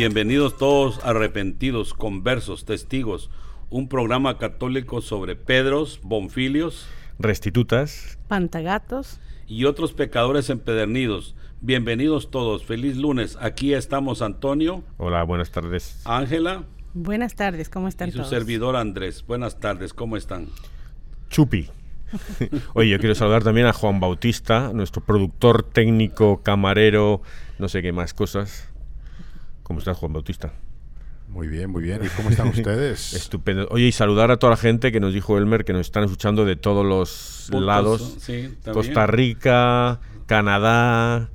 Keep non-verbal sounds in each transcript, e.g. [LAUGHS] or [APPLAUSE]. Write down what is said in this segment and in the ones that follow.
Bienvenidos todos arrepentidos, conversos, testigos, un programa católico sobre Pedros, Bonfilios, restitutas, pantagatos y otros pecadores empedernidos. Bienvenidos todos, feliz lunes. Aquí estamos Antonio. Hola, buenas tardes. Ángela. Buenas tardes, ¿cómo están y su servidor Andrés. Buenas tardes, ¿cómo están? Chupi. [LAUGHS] Oye, yo quiero saludar también a Juan Bautista, nuestro productor técnico, camarero, no sé qué más cosas. ¿Cómo estás, Juan Bautista? Muy bien, muy bien. ¿Y cómo están [LAUGHS] ustedes? Estupendo. Oye, y saludar a toda la gente que nos dijo Elmer que nos están escuchando de todos los lados. Costa Rica, Canadá,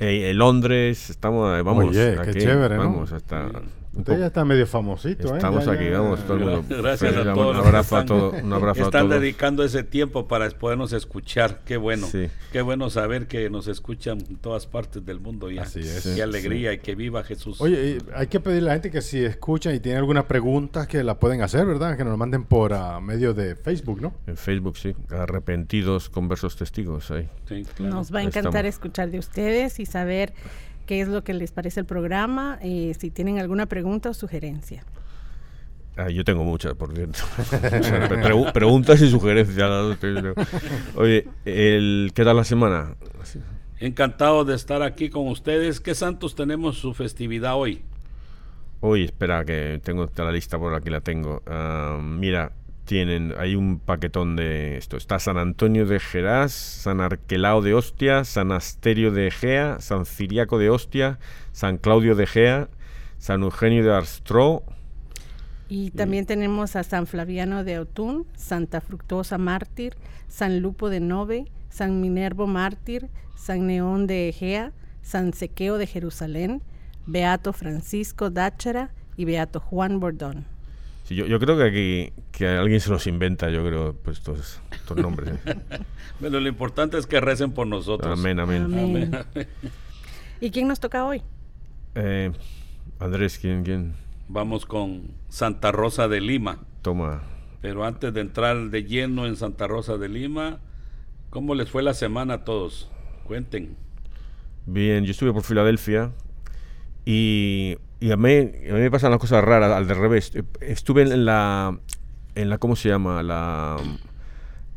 eh, Londres. Estamos, vamos. Oye, qué chévere, ¿no? Vamos hasta. Usted ya está medio famosito, ¿eh? Estamos aquí, vamos, todo el mundo. [LAUGHS] Gracias a todos. Un abrazo a todos. Un abrazo están dedicando ese tiempo para podernos escuchar. Qué bueno. Qué bueno saber que nos escuchan en todas partes del mundo ya. Así es. Qué alegría y que viva Jesús. Oye, hay que pedirle a la gente que si escuchan y tienen alguna pregunta que la pueden hacer, ¿verdad? Que nos manden por a medio de Facebook, ¿no? En Facebook, sí. Arrepentidos conversos testigos ahí. Nos va a encantar escuchar de ustedes y saber qué es lo que les parece el programa, eh, si tienen alguna pregunta o sugerencia. Ah, yo tengo muchas, por cierto. [LAUGHS] preguntas y sugerencias. Oye, el, ¿qué tal la semana? Encantado de estar aquí con ustedes. ¿Qué santos tenemos su festividad hoy? Hoy, espera, que tengo la lista por aquí, la tengo. Ah, mira, tienen, hay un paquetón de esto. Está San Antonio de Geras, San Arquelao de Ostia, San Asterio de Egea, San Ciriaco de Ostia, San Claudio de Egea, San Eugenio de Arstró. Y también tenemos a San Flaviano de Autun, Santa Fructuosa Mártir, San Lupo de Nove, San Minervo Mártir, San Neón de Egea, San Sequeo de Jerusalén, Beato Francisco Dáchara y Beato Juan Bordón yo, creo que aquí que alguien se los inventa, yo creo, pues estos, nombres. [LAUGHS] bueno, lo importante es que recen por nosotros. Amén, amén. [LAUGHS] ¿Y quién nos toca hoy? Eh, Andrés, ¿quién, ¿quién? Vamos con Santa Rosa de Lima. Toma. Pero antes de entrar de lleno en Santa Rosa de Lima, ¿cómo les fue la semana a todos? Cuenten. Bien, yo estuve por Filadelfia y y a mí, a mí me pasan las cosas raras, al de revés. Estuve en la, en la ¿cómo se llama? La,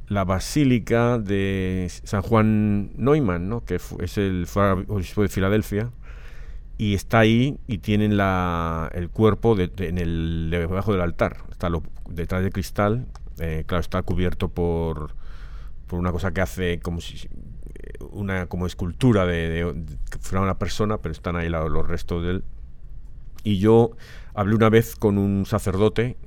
la Basílica de San Juan Neumann, ¿no? que es el obispo de Filadelfia, y está ahí y tienen la, el cuerpo de, en el, debajo del altar, está lo, detrás de cristal, eh, claro, está cubierto por, por una cosa que hace como si una como escultura de, de, fuera una persona, pero están ahí los restos de él y yo hablé una vez con un sacerdote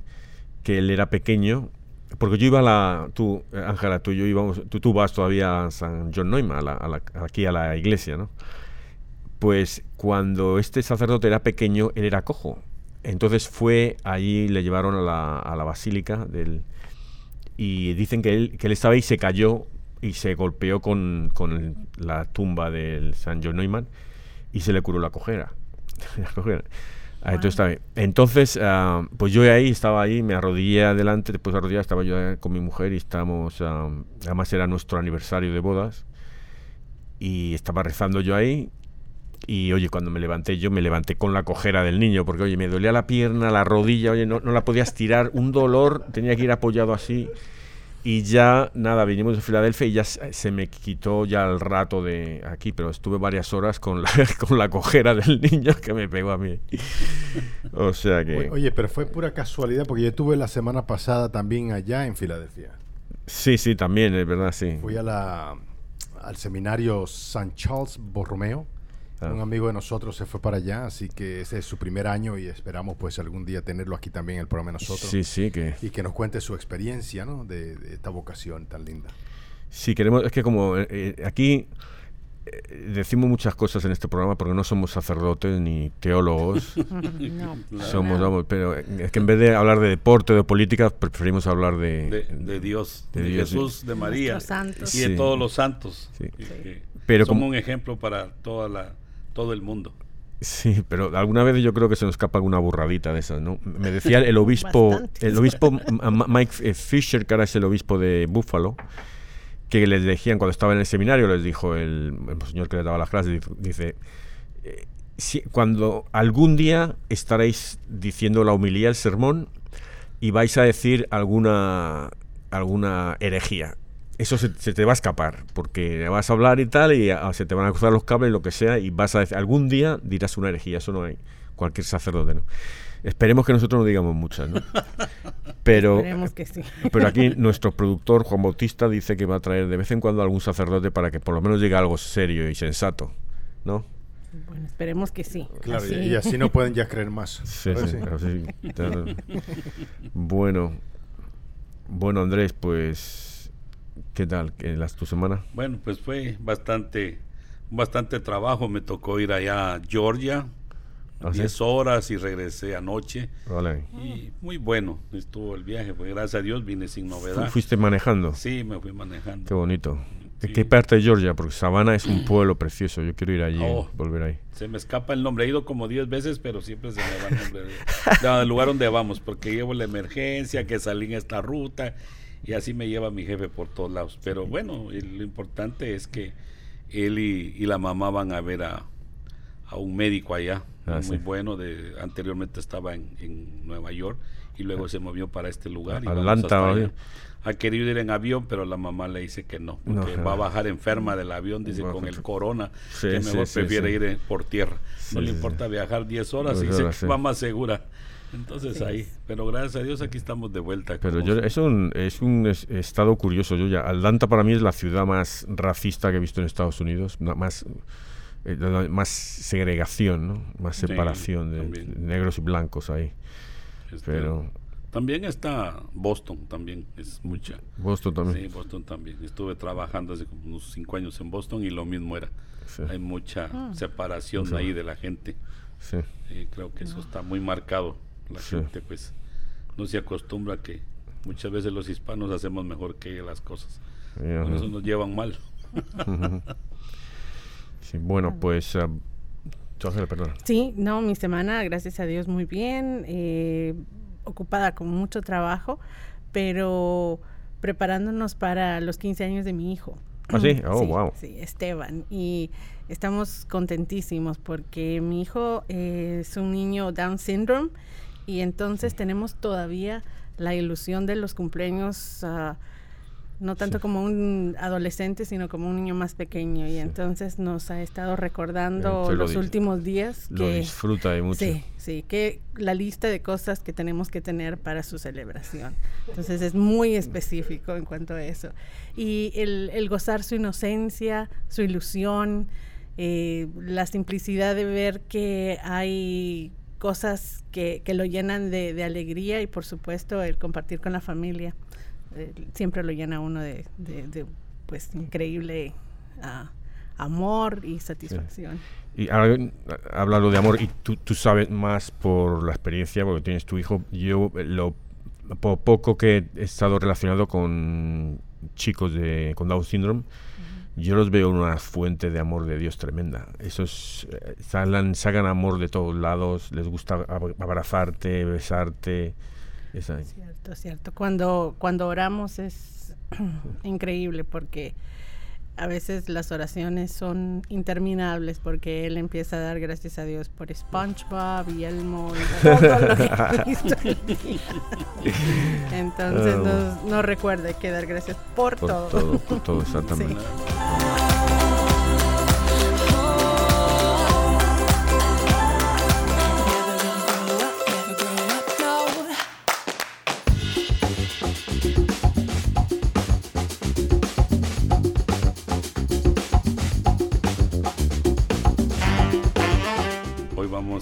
que él era pequeño, porque yo iba a la, tú, Ángela, tú y yo íbamos, tú, tú vas todavía a San John Neumann, aquí a la iglesia, ¿no? Pues cuando este sacerdote era pequeño, él era cojo. Entonces fue allí, le llevaron a la, a la basílica del, y dicen que él, que él estaba ahí, se cayó y se golpeó con, con la tumba del San John Neumann y se le curó la cojera. [LAUGHS] Ah, entonces, entonces uh, pues yo ahí estaba ahí, me arrodillé adelante, después de arrodillar estaba yo con mi mujer y estábamos, uh, además era nuestro aniversario de bodas y estaba rezando yo ahí y oye, cuando me levanté yo me levanté con la cojera del niño porque oye, me dolía la pierna, la rodilla, oye, no, no la podía estirar, un dolor, tenía que ir apoyado así y ya, nada, vinimos de Filadelfia y ya se me quitó ya el rato de aquí, pero estuve varias horas con la, [LAUGHS] con la cojera del niño que me pegó a mí. O sea que... Oye, pero fue pura casualidad porque yo estuve la semana pasada también allá en Filadelfia. Sí, sí, también, es verdad, sí. Fui a la, al seminario San Charles Borromeo un amigo de nosotros se fue para allá, así que ese es su primer año y esperamos pues algún día tenerlo aquí también en el programa de nosotros. Sí, sí, que... Y que nos cuente su experiencia, ¿no? De, esta vocación tan linda. Sí, queremos, es que como eh, eh, aquí eh, decimos muchas cosas en este programa porque no somos sacerdotes ni teólogos. [LAUGHS] somos, pero es que en vez de hablar de deporte, de política, preferimos hablar de, de, Dios, de, Jesús, de María y de todos los santos. pero somos como, un ejemplo para toda la todo el mundo. Sí, pero alguna vez yo creo que se nos escapa alguna burradita de esas, ¿no? Me decía el obispo, el obispo Mike eh, Fisher, que ahora es el obispo de Buffalo, que les decían cuando estaba en el seminario, les dijo el, señor que le daba las clases, dice, eh, si, cuando algún día estaréis diciendo la humilía, el sermón, y vais a decir alguna alguna herejía eso se, te va a escapar, porque vas a hablar y tal, y se te van a cruzar los cables, lo que sea, y vas a decir, algún día dirás una herejía, eso no hay, cualquier sacerdote, ¿no? Esperemos que nosotros no digamos muchas, ¿no? [LAUGHS] Pero, que sí. pero aquí nuestro productor Juan Bautista dice que va a traer de vez en cuando algún sacerdote para que por lo menos diga algo serio y sensato, ¿no? Bueno, esperemos que sí. Claro, y así no pueden ya creer más. [LAUGHS] Sí, sí, bueno, bueno Andrés, pues ¿Qué tal las, tu semana? Bueno, pues fue bastante, bastante trabajo. Me tocó ir allá a Georgia, 10 ¿Ah, horas y regresé anoche. Vale. Y muy bueno estuvo el viaje, pues gracias a Dios vine sin novedad. ¿Fuiste manejando? Sí, me fui manejando. Qué bonito. ¿De qué parte de Georgia? Porque Savannah es un pueblo precioso. Yo quiero ir allí, oh, volver ahí. Se me escapa el nombre. He ido como 10 veces, pero siempre se me va el nombre del lugar donde vamos. Porque llevo la emergencia, que salí en esta ruta y así me lleva mi jefe por todos lados. Pero bueno, lo importante es que él y, la mamá van a ver a, un médico allá, ah, muy bueno, de anteriormente estaba en, Nueva York y luego se movió para este lugar. Atlanta, ha querido ir en avión, pero la mamá le dice que no, porque va a bajar enferma del avión, dice, con el corona, que mejor prefiere ir por tierra. no le importa viajar 10 horas y se va más segura. Entonces ahí, pero gracias a Dios aquí estamos de vuelta. Pero yo, es un, es un estado curioso. Yo ya, Atlanta para mí es la ciudad más racista que he visto en Estados Unidos, más, eh, más segregación, ¿no? más separación de negros y blancos ahí. Este, pero también está Boston, también es mucha. Boston también. Sí, Boston también. Estuve trabajando hace como unos cinco años en Boston y lo mismo era. Hay mucha ah. separación ahí de la gente. Sí. creo que eso está muy marcado la gente pues no se acostumbra que muchas veces los hispanos hacemos mejor que las cosas. Por eso nos llevan mal. sí, bueno, pues... Uh, sí, no, mi semana, gracias a Dios, muy bien. Eh, ocupada con mucho trabajo, pero preparándonos para los 15 años de mi hijo. ¿Ah, sí? [CLEARS THROAT] Oh, wow. Sí, Esteban. Y estamos contentísimos porque mi hijo es un niño Down syndrome y entonces tenemos todavía la ilusión de los cumpleaños, uh, no tanto como un adolescente, sino como un niño más pequeño. Y entonces nos ha estado recordando los últimos días. Lo disfruta de mucho. Sí, sí, que la lista de cosas que tenemos que tener para su celebración. Entonces es muy específico en cuanto a eso. Y el, el gozar su inocencia, su ilusión, eh, la simplicidad de ver que hay cosas que, que lo llenan de, de, alegría y por supuesto el compartir con la familia. siempre lo llena uno de, pues increíble ah, amor y satisfacción. Y ahora hablando de amor, y tú, tú, sabes más por la experiencia, porque tienes tu hijo. Yo, lo poco que he estado relacionado con chicos de, con Down syndrome, yo los veo una fuente de amor de Dios tremenda. Esos eh, sacan amor de todos lados, les gusta abrazarte, besarte. Cierto, cierto. Cuando, cuando oramos es [CLEARS THROAT] increíble porque a veces las oraciones son interminables porque él empieza a dar gracias a Dios por SpongeBob y Elmo y todo lo que visto Entonces ah, no, recuerde que dar gracias por, todo. Por todo, exactamente.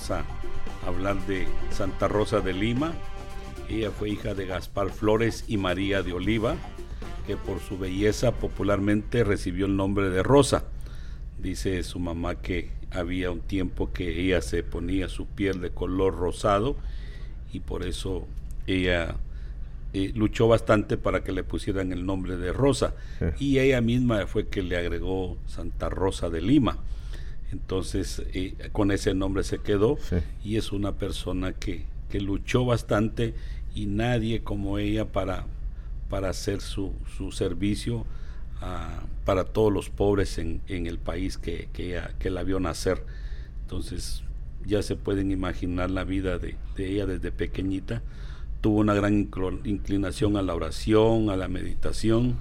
A hablar de Santa Rosa de Lima. Ella fue hija de Gaspar Flores y María de Oliva, que por su belleza popularmente recibió el nombre de Rosa. Dice su mamá que había un tiempo que ella se ponía su piel de color rosado y por eso ella eh, luchó bastante para que le pusieran el nombre de Rosa. Y ella misma fue que le agregó Santa Rosa de Lima. Entonces, eh, con ese nombre se quedó y es una persona que, que, luchó bastante y nadie como ella para, para hacer su, su servicio ah, para todos los pobres en, en el país que, que, que, la vio nacer. Entonces, ya se pueden imaginar la vida de, de ella desde pequeñita. Tuvo una gran inclinación a la oración, a la meditación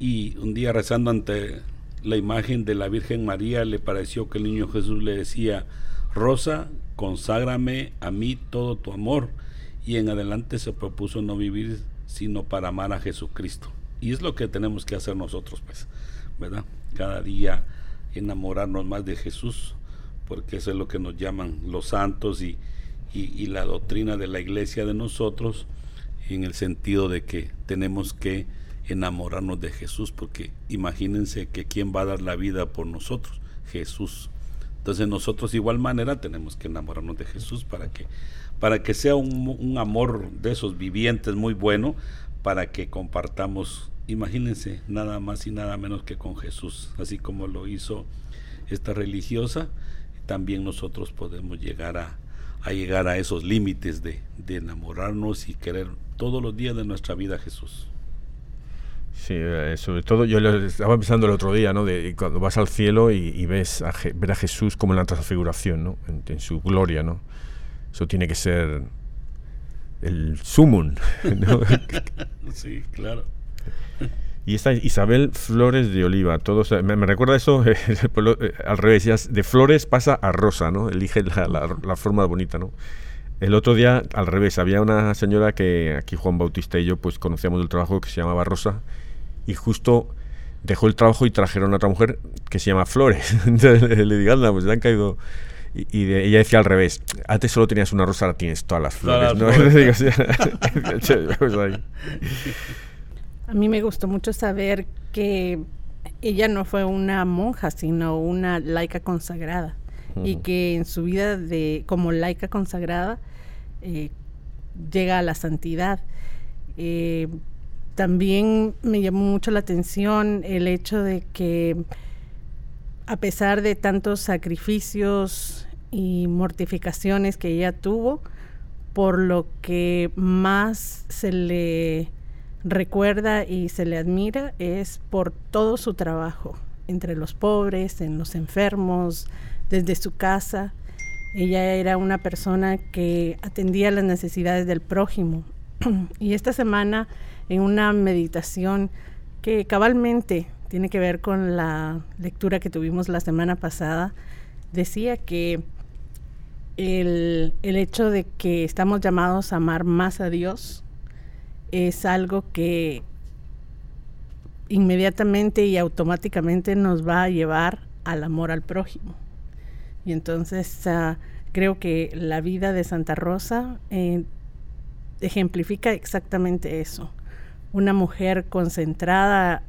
y un día rezando ante la imagen de la Virgen María, le pareció que el niño Jesús le decía, Rosa, conságrame a mí todo tu amor. Y en adelante se propuso no vivir sino para amar a Jesucristo. Y es lo que tenemos que hacer nosotros, pues, ¿verdad? Cada día enamorarnos más de Jesús, porque eso es lo que nos llaman los santos y, y la doctrina de la iglesia de nosotros, en el sentido de que tenemos que enamorarnos de Jesús, porque imagínense que quién va a dar la vida por nosotros, Jesús. Entonces nosotros de igual manera tenemos que enamorarnos de Jesús para que, para que sea un, un amor de esos vivientes muy bueno, para que compartamos, imagínense, nada más y nada menos que con Jesús, así como lo hizo esta religiosa, también nosotros podemos llegar a, a llegar a esos límites de, de enamorarnos y querer todos los días de nuestra vida a Jesús. Sí, eh, sobre todo yo estaba pensando el otro día, ¿no? De cuando vas al cielo y, ves a, ver a Jesús como en la transfiguración, ¿no? En, su gloria, ¿no? Eso tiene que ser el sumum, ¿no? [LAUGHS] sí, claro. Y esta Isabel Flores de Oliva, todos me, recuerda eso [LAUGHS] eh, al revés, de flores pasa a rosa, ¿no? Elige la, la, la forma bonita, ¿no? El otro día, al revés, había una señora que aquí Juan Bautista y yo pues conocíamos del trabajo que se llamaba Rosa y justo dejó el trabajo y trajeron a otra mujer que se llama Flores. Entonces le digo, anda, pues le han caído... Y, ella decía al revés, antes solo tenías una rosa, ahora tienes todas las flores. a mí me gustó mucho saber que ella no fue una monja, sino una laica consagrada. Y que en su vida de como laica consagrada eh, llega a la santidad. Eh, también me llamó mucho la atención el hecho de que a pesar de tantos sacrificios y mortificaciones que ella tuvo, por lo que más se le recuerda y se le admira es por todo su trabajo entre los pobres, en los enfermos, desde su casa. Ella era una persona que atendía las necesidades del prójimo. Y esta semana, en una meditación que cabalmente tiene que ver con la lectura que tuvimos la semana pasada, decía que el, el, hecho de que estamos llamados a amar más a Dios es algo que inmediatamente y automáticamente nos va a llevar al amor al prójimo. Y entonces ah, creo que la vida de Santa Rosa eh, ejemplifica exactamente eso, una mujer concentrada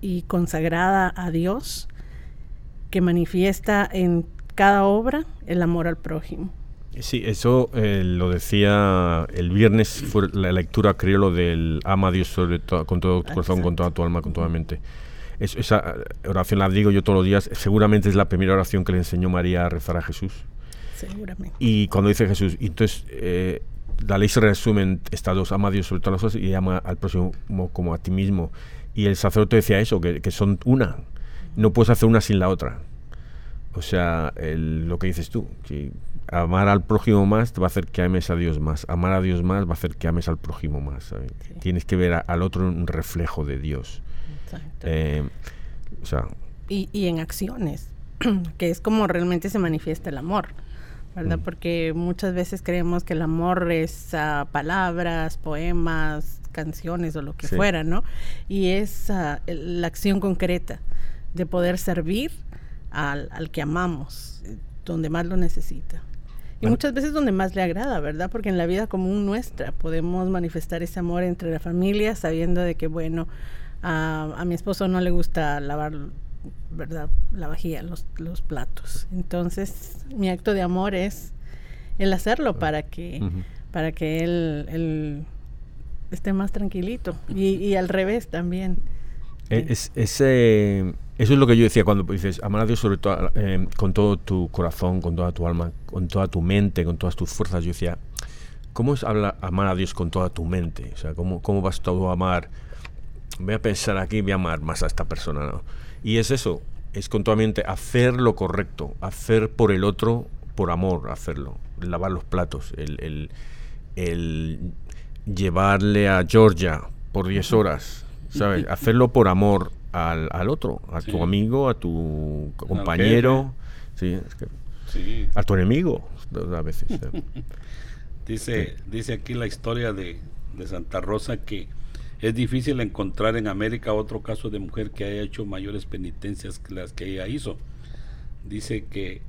y consagrada a Dios que manifiesta en cada obra el amor al prójimo. Sí, eso eh, lo decía el viernes, fue la lectura, creo, lo del ama a Dios sobre con todo tu corazón, con toda tu alma, con toda mente. esa oración la digo yo todos los días, seguramente es la primera oración que le enseñó María a rezar a Jesús. Seguramente. Y cuando dice Jesús, entonces eh, la ley se resume en estas dos, ama a Dios sobre todas las cosas y ama al próximo como a ti mismo. Y el sacerdote decía eso, que, que son una, no puedes hacer una sin la otra. O sea, lo que dices tú, que amar al prójimo más te va a hacer que ames a Dios más. Amar a Dios más va a hacer que ames al prójimo más. Tienes que ver al otro un reflejo de Dios. Eh, o sea, y, y, en acciones, [CLEARS THROAT] que es como realmente se manifiesta el amor. ¿Verdad? Mm. Porque muchas veces creemos que el amor es uh, palabras, poemas, canciones o lo que fuera, ¿no? Y es uh, la acción concreta de poder servir al, al que amamos, donde más lo necesita. Y muchas veces donde más le agrada, ¿verdad? Porque en la vida común nuestra podemos manifestar ese amor entre la familia sabiendo de que, bueno, a, a mi esposo no le gusta lavar, ¿verdad? La vajilla, los, los, platos. Entonces, mi acto de amor es el hacerlo para que, para que él, él, esté más tranquilito. Y, y al revés también. E, es, ese eso es lo que yo decía cuando dices amar a Dios sobre todo eh, con todo tu corazón, con toda tu alma, con toda tu mente, con todas tus fuerzas. Yo decía, ¿cómo es hablar, amar a Dios con toda tu mente? O sea, ¿cómo, cómo vas todo a amar? Voy a pensar aquí, voy a amar más a esta persona, ¿no? Y es eso, es con toda mente hacer lo correcto, hacer por el otro, por amor, hacerlo. Lavar los platos, el, el, el llevarle a Georgia por 10 horas, ¿sabes? Hacerlo por amor, al, al otro, a tu amigo, a tu compañero, sí, a tu enemigo a veces. [LAUGHS] dice, dice aquí la historia de, de Santa Rosa que es difícil encontrar en América otro caso de mujer que haya hecho mayores penitencias que las que ella hizo. Dice que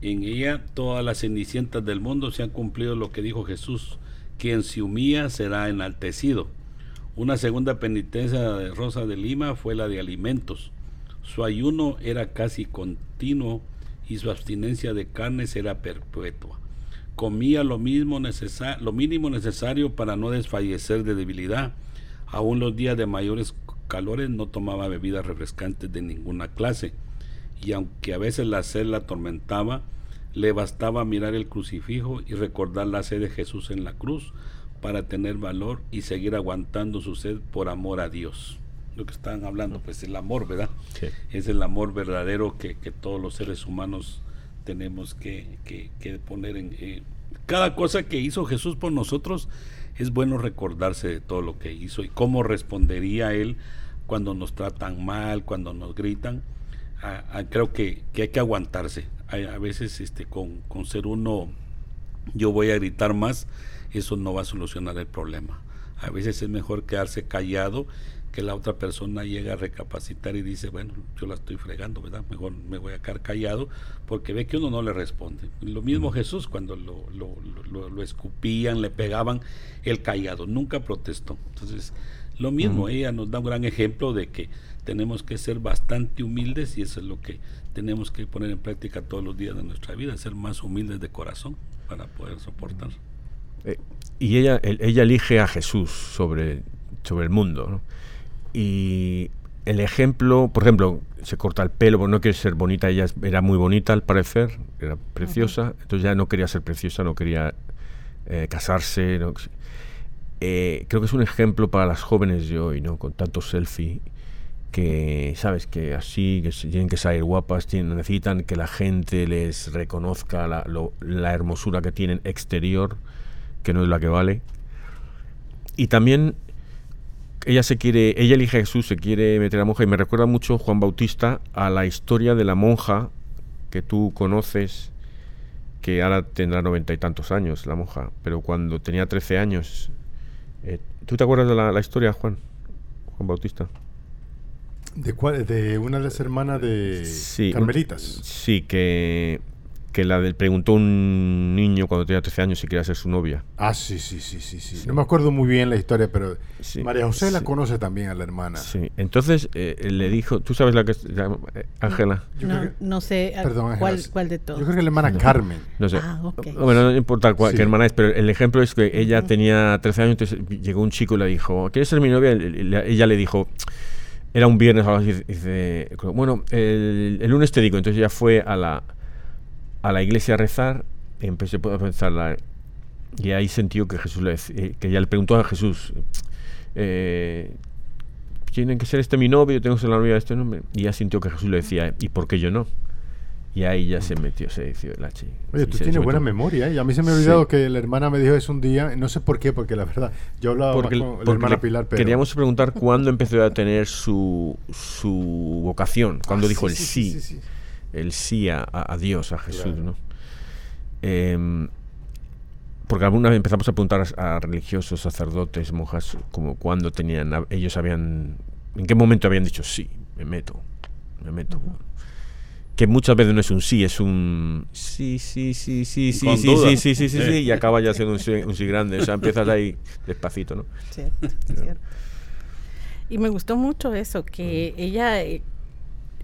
en ella todas las cenicientas del mundo se han cumplido lo que dijo Jesús, quien se humilla será enaltecido. Una segunda penitencia de Rosa de Lima fue la de alimentos. Su ayuno era casi continuo y su abstinencia de carnes era perpetua. Comía lo, mismo lo mínimo necesario para no desfallecer de debilidad. Aún los días de mayores calores no tomaba bebidas refrescantes de ninguna clase. Y aunque a veces la sed la atormentaba, le bastaba mirar el crucifijo y recordar la sed de Jesús en la cruz para tener valor y seguir aguantando su sed por amor a Dios. Lo que están hablando, pues el amor, ¿verdad? Es el amor verdadero que, todos los seres humanos tenemos que, poner en... Eh, cada cosa que hizo Jesús por nosotros, es bueno recordarse de todo lo que hizo y cómo respondería Él cuando nos tratan mal, cuando nos gritan. creo que, hay que aguantarse. a veces este, con ser uno, yo voy a gritar más eso no va a solucionar el problema. A veces es mejor quedarse callado que la otra persona llegue a recapacitar y dice, bueno, yo la estoy fregando, ¿verdad? Mejor me voy a quedar callado porque ve que uno no le responde. Lo mismo Jesús cuando lo, lo, escupían, le pegaban, el callado, nunca protestó. Entonces, lo mismo, ella nos da un gran ejemplo de que tenemos que ser bastante humildes y eso es lo que tenemos que poner en práctica todos los días de nuestra vida, ser más humildes de corazón para poder soportar. Eh, y ella, ella elige a Jesús sobre, sobre el mundo. Y el ejemplo, por ejemplo, se corta el pelo, no quiere ser bonita, ella era muy bonita al parecer, era preciosa, entonces ya no quería ser preciosa, no quería eh, casarse. Eh, creo que es un ejemplo para las jóvenes de hoy, ¿no? Con tanto selfie que, ¿sabes? Que así, que tienen que salir guapas, tienen, necesitan que la gente les reconozca la, la hermosura que tienen exterior que no es la que vale. Y también ella se quiere, ella elige a Jesús, se quiere meter a monja y me recuerda mucho Juan Bautista a la historia de la monja que tú conoces, que ahora tendrá noventa y tantos años la monja, pero cuando tenía trece años, eh, ¿tú te acuerdas de la, historia, Juan? Juan Bautista. ¿De cuál? De una de las hermanas de sí, Carmelitas. sí, que que la del preguntó un niño cuando tenía 13 años si quería ser su novia. Ah, sí, sí, sí, sí, sí. No me acuerdo muy bien la historia, pero María José la conoce también a la hermana. Sí, entonces eh, le dijo, ¿tú sabes la que es eh, Ángela? No, no, sé Perdón, cuál, cuál, de todos. Yo creo que la hermana Carmen. No sé. Ah, Bueno, no importa cuál, qué hermana es, pero el ejemplo es que ella tenía 13 años, entonces llegó un chico y le dijo, ¿quieres ser mi novia? Ella le dijo, era un viernes, dice, bueno, el, el lunes te digo, entonces ella fue a la a la iglesia a rezar, empecé a pensar, y ahí sentí que Jesús le eh, que ya le preguntó a Jesús, eh, ¿tienen que ser este mi novio? ¿Tengo que ser la novia de este nombre? Y ya sintió que Jesús le decía, ¿y por qué yo no? Y ahí ya se metió, se dice el H. Oye, tú tienes buena memoria, ¿eh? A mí se me ha olvidado que la hermana me dijo eso un día, no sé por qué, porque la verdad, yo hablaba con la hermana Pilar, pero... Queríamos preguntar cuándo empezó a tener su, su vocación, cuándo ah, dijo el sí el sí a, Dios, a Jesús, ¿no? Em, porque alguna vez empezamos a preguntar a, religiosos, sacerdotes, monjas, como cuándo tenían, ellos habían, en qué momento habían dicho sí, me meto, me meto. Que muchas veces no es un sí, es un sí, sí, sí, sí, sí, sí, sí, sí, sí, sí, y acaba ya siendo un sí, grande. O sea, empiezas ahí despacito, ¿no? Cierto, cierto. Y me gustó mucho eso, que ella eh,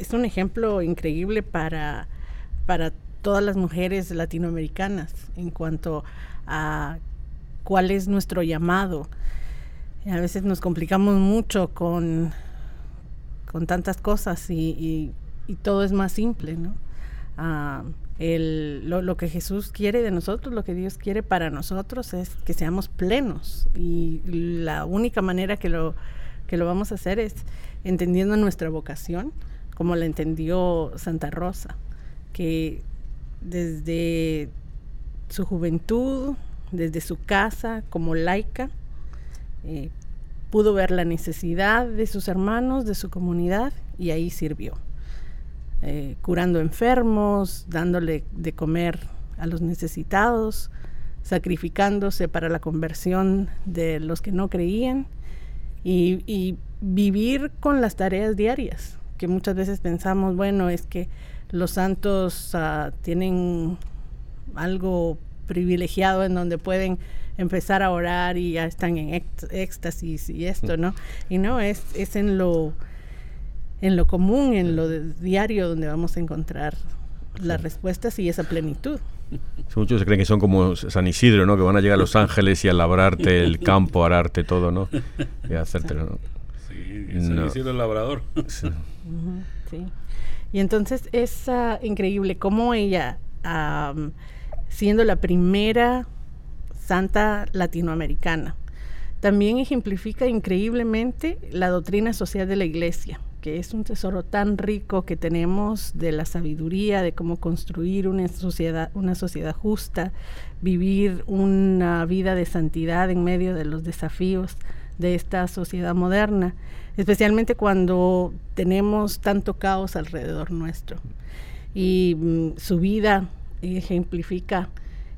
es un ejemplo increíble para, para todas las mujeres latinoamericanas en cuanto a cuál es nuestro llamado. A veces nos complicamos mucho con, con tantas cosas y, todo es más simple, ¿no? Ah, lo, lo, que Jesús quiere de nosotros, lo que Dios quiere para nosotros es que seamos plenos y la única manera que lo, que lo vamos a hacer es entendiendo nuestra vocación, como la entendió Santa Rosa, que desde su juventud, desde su casa como laica, eh, pudo ver la necesidad de sus hermanos, de su comunidad, y ahí sirvió, eh, curando enfermos, dándole de comer a los necesitados, sacrificándose para la conversión de los que no creían y vivir con las tareas diarias, que muchas veces pensamos, bueno, es que los santos uh, tienen algo privilegiado en donde pueden empezar a orar y ya están en éxtasis y esto, ¿no? Y no, es, es en lo en lo común, en lo diario donde vamos a encontrar las respuestas y esa plenitud. Muchos creen que son como San Isidro, ¿no? Que van a llegar a los ángeles y a labrarte el [LAUGHS] campo, ararte todo, ¿no? Y hacértelo, ¿no? Isidro el labrador. [LAUGHS] Sí sí. Y entonces es uh, increíble cómo ella, siendo la primera santa latinoamericana, también ejemplifica increíblemente la doctrina social de la iglesia, que es un tesoro tan rico que tenemos de la sabiduría, de cómo construir una sociedad, una sociedad justa, vivir una vida de santidad en medio de los desafíos de esta sociedad moderna especialmente cuando tenemos tanto caos alrededor nuestro. Y mm, su vida ejemplifica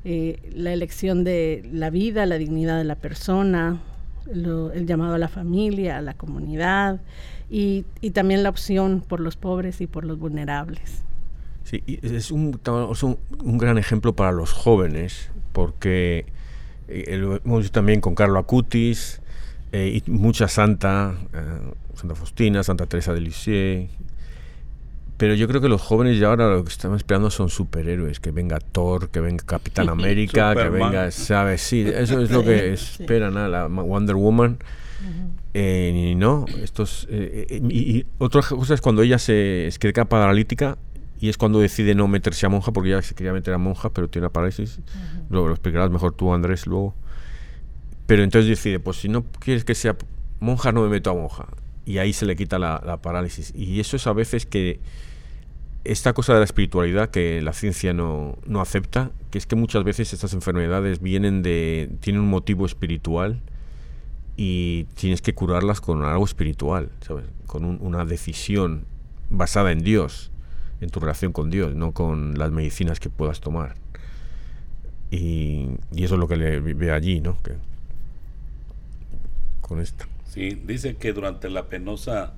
eh, la elección de la vida, la dignidad de la persona, el llamado a la familia, a la comunidad y, también la opción por los pobres y por los vulnerables. Sí, es un, gran ejemplo para los jóvenes, porque eh, lo hemos visto también con Carlo Acutis, eh, y mucha santa, eh, Santa Faustina, Santa Teresa de Lisieux. Pero yo creo que los jóvenes ya ahora lo que están esperando son superhéroes, que venga Thor, que venga Capitán [LAUGHS] América, que venga, ¿sabes? Sí, eso es lo que [LAUGHS] esperan, a la Wonder Woman. Eh, y no, estos, y, otra cosa es cuando ella se, se queda paralítica y es cuando decide no meterse a monja, porque ya se quería meter a monja, pero tiene una parálisis. Luego lo explicarás mejor tú, Andrés, luego. Pero entonces decide, pues si no quieres que sea monja, no me meto a monja. Y ahí se le quita la, parálisis. Y eso es a veces que esta cosa de la espiritualidad que la ciencia no, no, acepta, que es que muchas veces estas enfermedades vienen de, tienen un motivo espiritual y tienes que curarlas con algo espiritual, ¿sabes? Con una decisión basada en Dios, en tu relación con Dios, no con las medicinas que puedas tomar. Y, eso es lo que le ve allí, ¿no? Con esto. Sí, dice que durante la penosa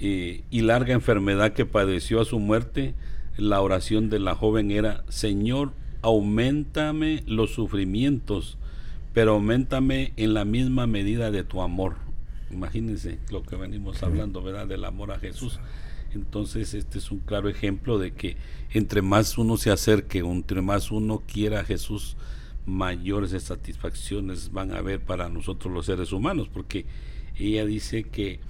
y, larga enfermedad que padeció a su muerte, la oración de la joven era, Señor, aumentame los sufrimientos, pero aumentame en la misma medida de tu amor. Imagínense lo que venimos hablando, ¿verdad? Del amor a Jesús. Entonces, este es un claro ejemplo de que entre más uno se acerque, entre más uno quiera a Jesús, mayores satisfacciones van a haber para nosotros los seres humanos, porque ella dice que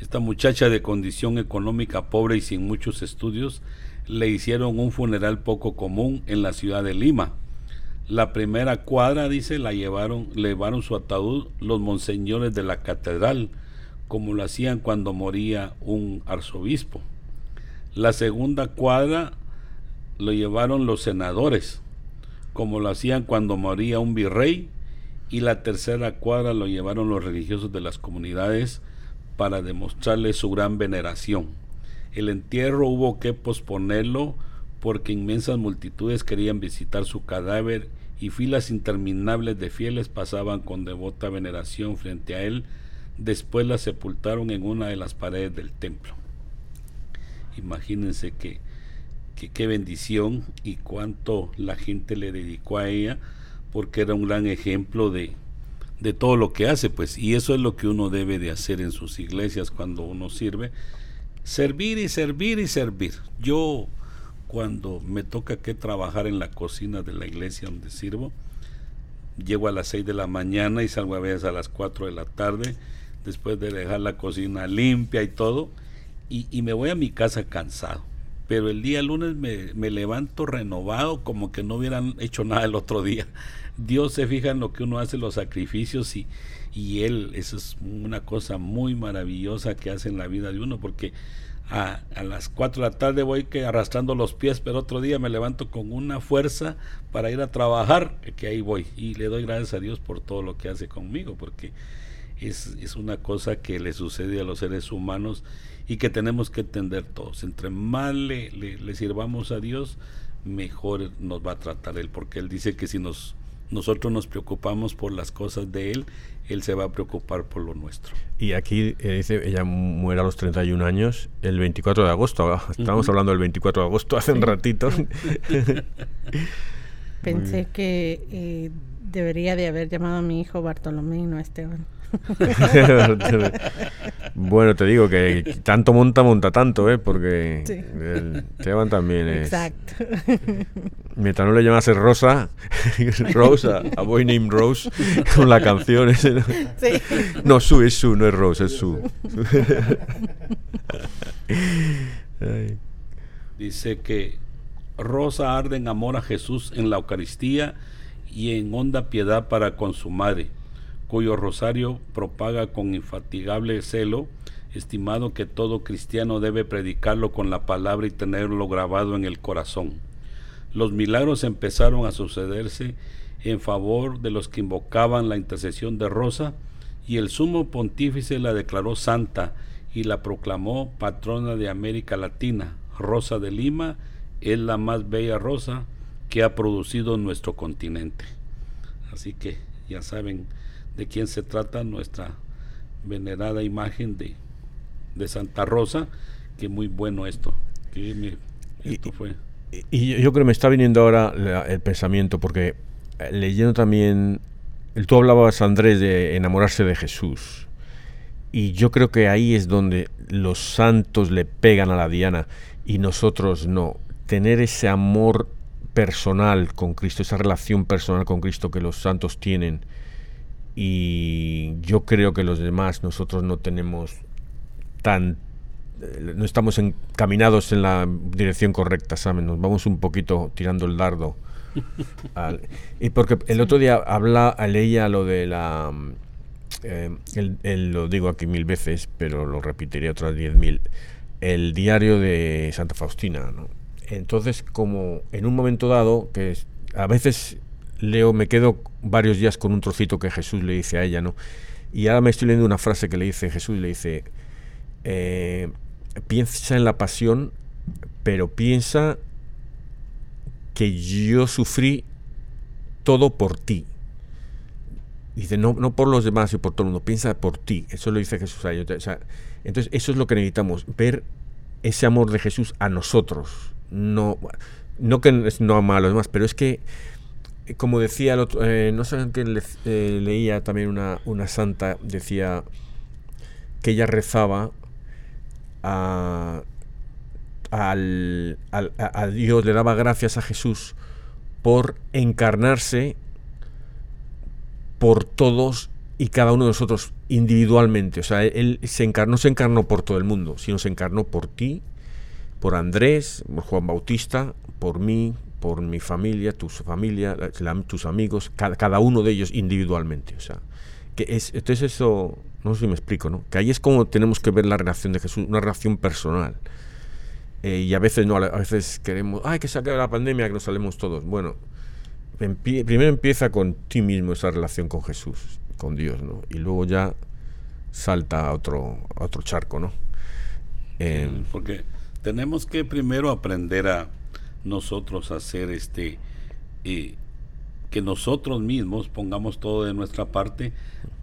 esta muchacha de condición económica pobre y sin muchos estudios le hicieron un funeral poco común en la ciudad de Lima. La primera cuadra, dice, la llevaron, llevaron su ataúd los monseñores de la catedral, como lo hacían cuando moría un arzobispo. La segunda cuadra lo llevaron los senadores, como lo hacían cuando moría un virrey, y la tercera cuadra lo llevaron los religiosos de las comunidades para demostrarle su gran veneración. El entierro hubo que posponerlo porque inmensas multitudes querían visitar su cadáver y filas interminables de fieles pasaban con devota veneración frente a él. Después la sepultaron en una de las paredes del templo. Imagínense que qué bendición y cuánto la gente le dedicó a ella porque era un gran ejemplo de, de todo lo que hace, pues, y eso es lo que uno debe de hacer en sus iglesias cuando uno sirve, servir y servir y servir. Yo cuando me toca que trabajar en la cocina de la iglesia donde sirvo, llego a las 6 de la mañana y salgo a veces a las 4 de la tarde, después de dejar la cocina limpia y todo, y, y me voy a mi casa cansado pero el día lunes me, levanto renovado como que no hubieran hecho nada el otro día. Dios se fija en lo que uno hace, los sacrificios y, y Él, eso es una cosa muy maravillosa que hace en la vida de uno, porque a, a, las 4 de la tarde voy que arrastrando los pies, pero otro día me levanto con una fuerza para ir a trabajar, que ahí voy. Y le doy gracias a Dios por todo lo que hace conmigo, porque es, es una cosa que le sucede a los seres humanos y que tenemos que entender todos. Entre más le, le, sirvamos a Dios, mejor nos va a tratar Él, porque Él dice que si nos, nosotros nos preocupamos por las cosas de Él, Él se va a preocupar por lo nuestro. Y aquí eh, dice, ella muere a los 31 años, el 24 de agosto, ah, estamos hablando del 24 de agosto hace un ratito. [LAUGHS] Pensé que eh, debería de haber llamado a mi hijo Bartolomé y no a Esteban. [LAUGHS] bueno, te digo que tanto monta, monta tanto, ¿eh? Porque el Esteban también es. Exacto. Mientras no le llamase Rosa, [LAUGHS] Rosa, a boy named Rose, con la canción. ¿no? no, su es su, no es Rose, es su. Dice que Rosa arde en amor a Jesús en la Eucaristía y en honda piedad para con su madre cuyo rosario propaga con infatigable celo, estimado que todo cristiano debe predicarlo con la palabra y tenerlo grabado en el corazón. Los milagros empezaron a sucederse en favor de los que invocaban la intercesión de Rosa, y el sumo pontífice la declaró santa y la proclamó patrona de América Latina. Rosa de Lima es la más bella rosa que ha producido nuestro continente. Así que ya saben, de quién se trata nuestra venerada imagen de, de Santa Rosa, que muy bueno esto, que esto y, fue. Y yo creo que me está viniendo ahora el pensamiento, porque eh, leyendo también, tú hablabas, Andrés, de enamorarse de Jesús. Y yo creo que ahí es donde los santos le pegan a la diana y nosotros no. Tener ese amor personal con Cristo, esa relación personal con Cristo que los santos tienen y yo creo que los demás nosotros no tenemos tan eh, no estamos encaminados en la dirección correcta, ¿saben? Nos vamos un poquito tirando el dardo. [LAUGHS] y porque el otro día habla, leía lo de la... Eh, el, lo digo aquí mil veces, pero lo repetiría otras diez mil. El diario de Santa Faustina, ¿no? Entonces, como en un momento dado, que a veces leo, me quedo varios días con un trocito que Jesús le dice a ella, ¿no? Y ahora me estoy leyendo una frase que le dice Jesús, le dice, eh, piensa en la pasión, pero piensa que yo sufrí todo por ti. Dice, no, no por los demás y por todo el mundo, piensa por ti. Eso lo dice Jesús a ella. entonces, eso es lo que necesitamos, ver ese amor de Jesús a nosotros, no, no que no ama a los demás, pero es que, como decía el otro, eh, no sé qué eh, leía también una, una santa, decía que ella rezaba a, al, a Dios, le daba gracias a Jesús por encarnarse por todos y cada uno de nosotros individualmente. O sea, él se encarnó, no se encarnó por todo el mundo, sino se encarnó por ti, por Andrés, por Juan Bautista, por mí, por mi familia, tu familia, tus amigos, cada, uno de ellos individualmente. O sea, que es, entonces eso, no sé si me explico, ¿no? Que ahí es como tenemos que ver la relación de Jesús, una relación personal. Eh, y a veces no, a veces queremos, ay, que se acabe la pandemia, que nos salemos todos. Bueno, primero empieza con ti mismo esa relación con Jesús, con Dios, ¿no? Y luego ya salta a otro, otro charco, ¿no? Em, porque tenemos que primero aprender a nosotros hacer este y que nosotros mismos pongamos todo de nuestra parte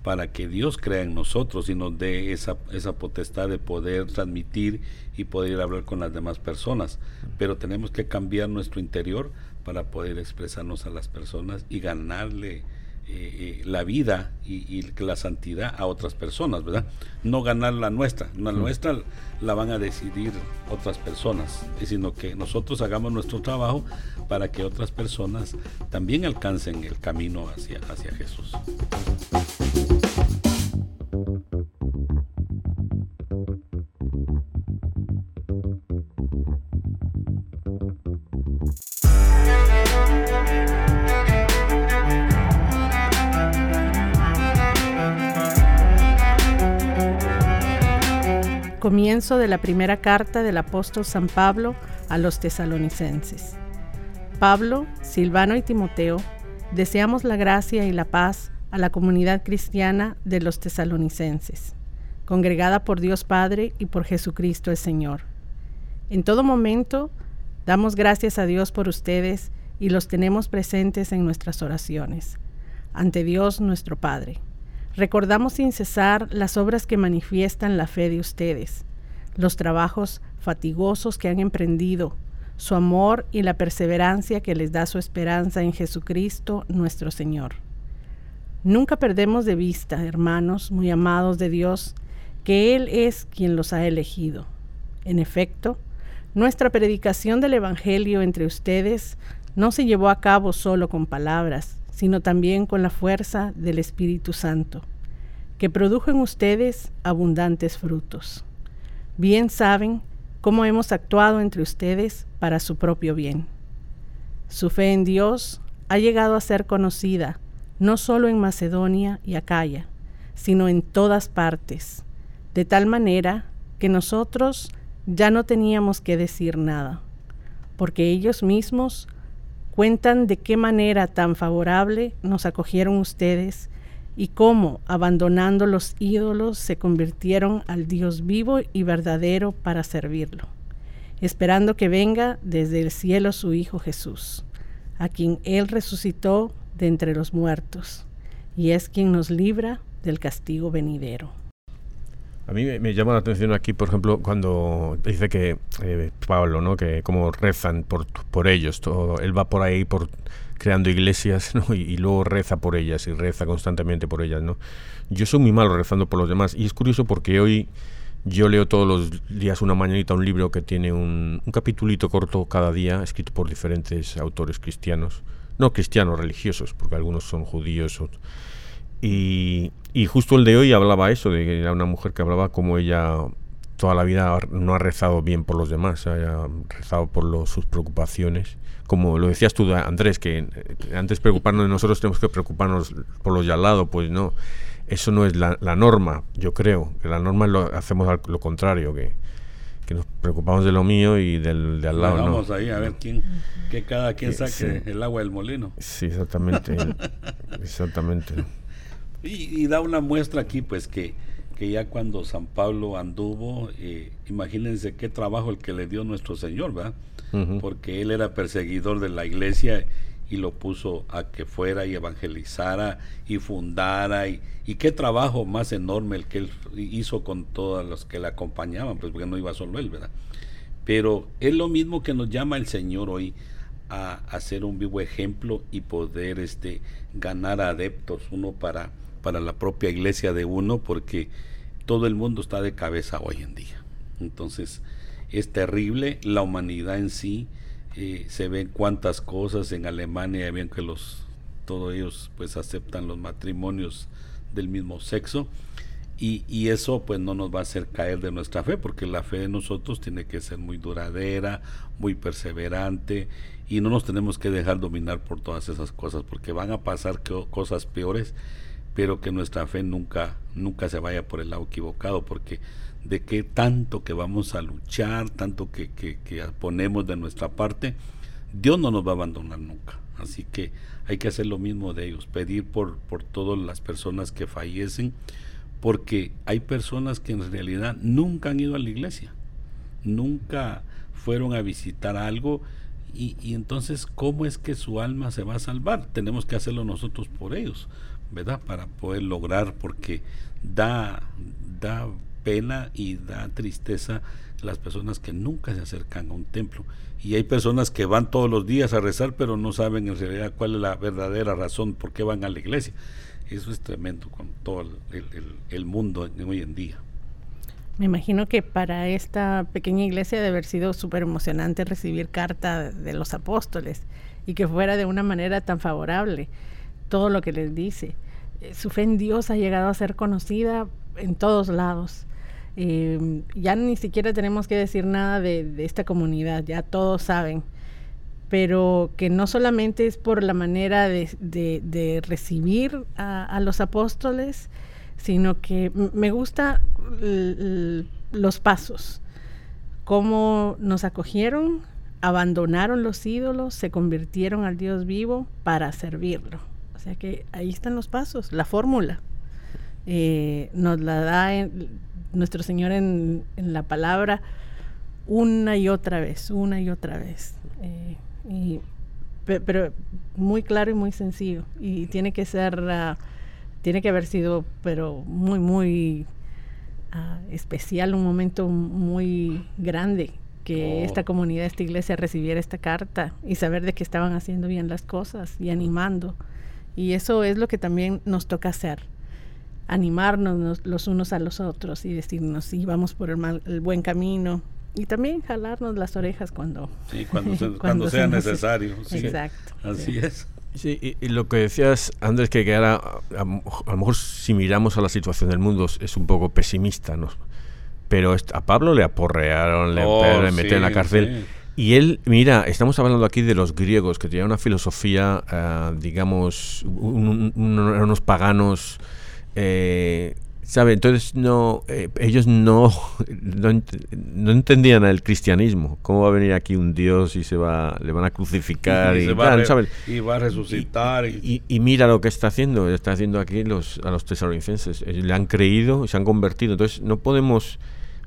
para que Dios crea en nosotros y nos dé esa, esa potestad de poder transmitir y poder hablar con las demás personas. Pero tenemos que cambiar nuestro interior para poder expresarnos a las personas y ganarle eh, la vida y, la santidad a otras personas, ¿verdad? No ganar la nuestra, la nuestra la van a decidir otras personas, sino que nosotros hagamos nuestro trabajo para que otras personas también alcancen el camino hacia, hacia Jesús. Comienzo de la primera carta del apóstol San Pablo a los tesalonicenses. Pablo, Silvano y Timoteo, deseamos la gracia y la paz a la comunidad cristiana de los tesalonicenses, congregada por Dios Padre y por Jesucristo el Señor. En todo momento, damos gracias a Dios por ustedes y los tenemos presentes en nuestras oraciones, ante Dios nuestro Padre. Recordamos sin cesar las obras que manifiestan la fe de ustedes, los trabajos fatigosos que han emprendido, su amor y la perseverancia que les da su esperanza en Jesucristo nuestro Señor. Nunca perdemos de vista, hermanos muy amados de Dios, que Él es quien los ha elegido. En efecto, nuestra predicación del Evangelio entre ustedes no se llevó a cabo solo con palabras, sino también con la fuerza del Espíritu Santo, que produjo en ustedes abundantes frutos. Bien saben cómo hemos actuado entre ustedes para su propio bien. Su fe en Dios ha llegado a ser conocida no solo en Macedonia y Acaya, sino en todas partes, de tal manera que nosotros ya no teníamos que decir nada, porque ellos mismos cuentan de qué manera tan favorable nos acogieron ustedes y cómo, abandonando los ídolos, se convirtieron al Dios vivo y verdadero para servirlo, esperando que venga desde el cielo su Hijo Jesús, a quien Él resucitó de entre los muertos, y es quien nos libra del castigo venidero. A mí me, llama la atención aquí, por ejemplo, cuando dice que eh, Pablo, ¿no? Que como rezan por, por ellos, todo, él va por ahí por creando iglesias, [LAUGHS] ¿no? Y, luego reza por ellas y reza constantemente por ellas, ¿no? Yo soy muy malo rezando por los demás y es curioso porque hoy yo leo todos los días una mañanita un libro que tiene un, un capitulito corto cada día, escrito por diferentes autores cristianos, no cristianos, religiosos, porque algunos son judíos. y, y justo el de hoy hablaba eso, de que era una mujer que hablaba como ella toda la vida no ha rezado bien por los demás, ha rezado por sus preocupaciones. Como lo decías tú, Andrés, que eh, antes preocuparnos de nosotros tenemos que preocuparnos por los de al lado, pues no. Eso no es la, norma, yo creo. Que la norma lo hacemos lo contrario, que, nos preocupamos de lo mío y del de al lado. Vamos ahí a ver quién, que cada quien saque el agua del molino. Sí, exactamente. [LAUGHS] exactamente. Y, da una muestra aquí, pues que, que ya cuando San Pablo anduvo, eh, imagínense qué trabajo el que le dio nuestro Señor, ¿verdad? Porque él era perseguidor de la iglesia y lo puso a que fuera y evangelizara y fundara y, y, qué trabajo más enorme el que él hizo con todos los que le acompañaban, pues porque no iba solo él, ¿verdad? Pero es lo mismo que nos llama el Señor hoy a, hacer un vivo ejemplo y poder este, ganar adeptos, uno para, para la propia iglesia de uno, porque todo el mundo está de cabeza hoy en día. Entonces, es terrible la humanidad en sí. Eh, se ven cuántas cosas en Alemania, bien que los todos ellos pues aceptan los matrimonios del mismo sexo y, y, eso pues no nos va a hacer caer de nuestra fe porque la fe de nosotros tiene que ser muy duradera, muy perseverante y no nos tenemos que dejar dominar por todas esas cosas porque van a pasar cosas peores pero que nuestra fe nunca nunca se vaya por el lado equivocado porque de qué tanto que vamos a luchar tanto que, que, ponemos de nuestra parte Dios no nos va a abandonar nunca así que hay que hacer lo mismo de ellos pedir por por todas las personas que fallecen porque hay personas que en realidad nunca han ido a la iglesia nunca fueron a visitar algo y, entonces, ¿cómo es que su alma se va a salvar? Tenemos que hacerlo nosotros por ellos, Para poder lograr, porque da, da pena y da tristeza las personas que nunca se acercan a un templo. Y hay personas que van todos los días a rezar, pero no saben en realidad cuál es la verdadera razón por qué van a la iglesia. Eso es tremendo con todo el, el mundo hoy en día. Me imagino que para esta pequeña iglesia debe haber sido súper emocionante recibir carta de los apóstoles y que fuera de una manera tan favorable todo lo que les dice. Eh, su fe en Dios ha llegado a ser conocida en todos lados. Eh, ya ni siquiera tenemos que decir nada de, esta comunidad, ya todos saben, pero que no solamente es por la manera de, recibir a los apóstoles, sino que me gusta los pasos, cómo nos acogieron, abandonaron los ídolos, se convirtieron al Dios vivo para servirlo. O sea que ahí están los pasos, la fórmula. Eh, nos la da nuestro Señor en, la palabra una y otra vez, una y otra vez. Eh, pero muy claro y muy sencillo. Y tiene que ser... Ah, tiene que haber sido, pero muy, muy ah, especial, un momento muy grande que oh. esta comunidad, esta iglesia recibiera esta carta y saber de que estaban haciendo bien las cosas y animando. Y eso es lo que también nos toca hacer, animarnos los unos a los otros y decirnos, sí, vamos por el, mal, el buen camino. Y también jalarnos las orejas cuando, cuando, [LAUGHS] sea necesario. Exacto. Así es. Sí, y, lo que decías, Andrés, que, que ahora a, lo mejor si miramos a la situación del mundo es un poco pesimista, ¿no? Pero a Pablo le aporrearon, le, oh, metieron en la cárcel. Y él, mira, estamos hablando aquí de los griegos, que tenían una filosofía, eh, digamos, unos paganos eh, ¿Sabe? Entonces no, eh, ellos no, no, entendían el cristianismo. ¿Cómo va a venir aquí un Dios y se va, le van a crucificar y, va, a resucitar? Y, mira lo que está haciendo, está haciendo aquí los, a los tesalonicenses. Le han creído y se han convertido. Entonces no podemos,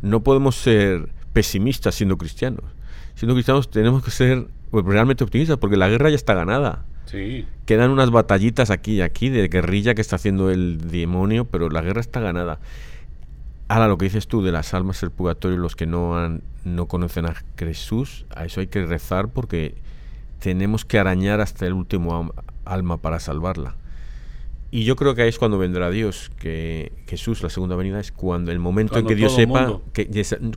no podemos ser pesimistas siendo cristianos. Siendo cristianos tenemos que ser pues, realmente optimistas porque la guerra ya está ganada. Quedan unas batallitas aquí y aquí de guerrilla que está haciendo el demonio, pero la guerra está ganada. Ahora, lo que dices tú de las almas del purgatorio, los que no, han, no conocen a Jesús, a eso hay que rezar porque tenemos que arañar hasta el último alma para salvarla. Y yo creo que ahí es cuando vendrá Dios, que Jesús, la segunda venida, es cuando el momento en que Dios sepa, que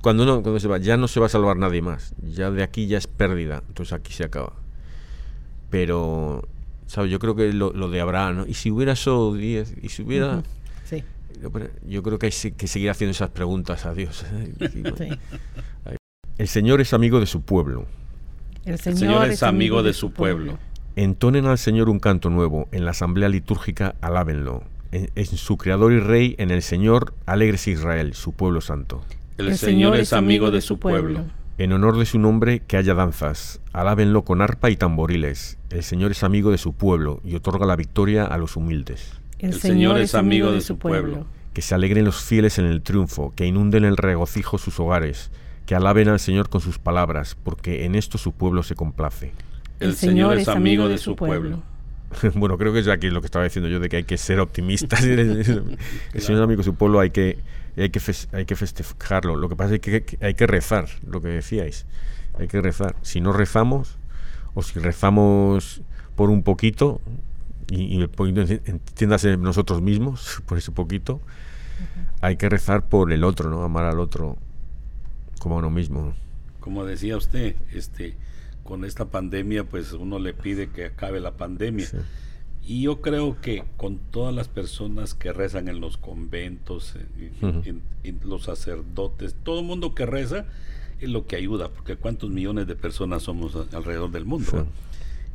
cuando, no, cuando se va, ya no se va a salvar nadie más, ya de aquí ya es pérdida, entonces aquí se acaba. Pero, ¿sabes? Yo creo que lo, de Abraham, ¿no? Y si hubiera solo 10, y si hubiera... Sí. Yo creo que hay que seguir haciendo esas preguntas a Dios. ¿eh? [LAUGHS] El Señor es amigo de su pueblo. El Señor, es amigo de su pueblo. Entonen al Señor un canto nuevo, en la asamblea litúrgica alábenlo. En, su Creador y Rey, en el Señor, alegres Israel, su pueblo santo. El, Señor es amigo de su pueblo. En honor de su nombre, que haya danzas. Alábenlo con arpa y tamboriles. El Señor es amigo de su pueblo y otorga la victoria a los humildes. El, Señor es amigo de su pueblo. Que se alegren los fieles en el triunfo, que inunden el regocijo sus hogares, que alaben al Señor con sus palabras, porque en esto su pueblo se complace. El, Señor, es amigo de su pueblo. [LAUGHS] bueno, creo que es aquí lo que estaba diciendo yo, de que hay que ser optimistas. [LAUGHS] el Señor es amigo de su pueblo, hay que hay que, hay que festejarlo. Lo que pasa es que hay que rezar, lo que decíais. Hay que rezar. Si no rezamos, o si rezamos por un poquito, y, y el poquito entiéndase nosotros mismos, [LAUGHS] por ese poquito, hay que rezar por el otro, ¿no? Amar al otro como a uno mismo. Como decía usted, este, con esta pandemia, pues uno le pide que acabe la pandemia. Y yo creo que con todas las personas que rezan en los conventos, en, los sacerdotes, todo el mundo que reza es lo que ayuda, porque cuántos millones de personas somos alrededor del mundo.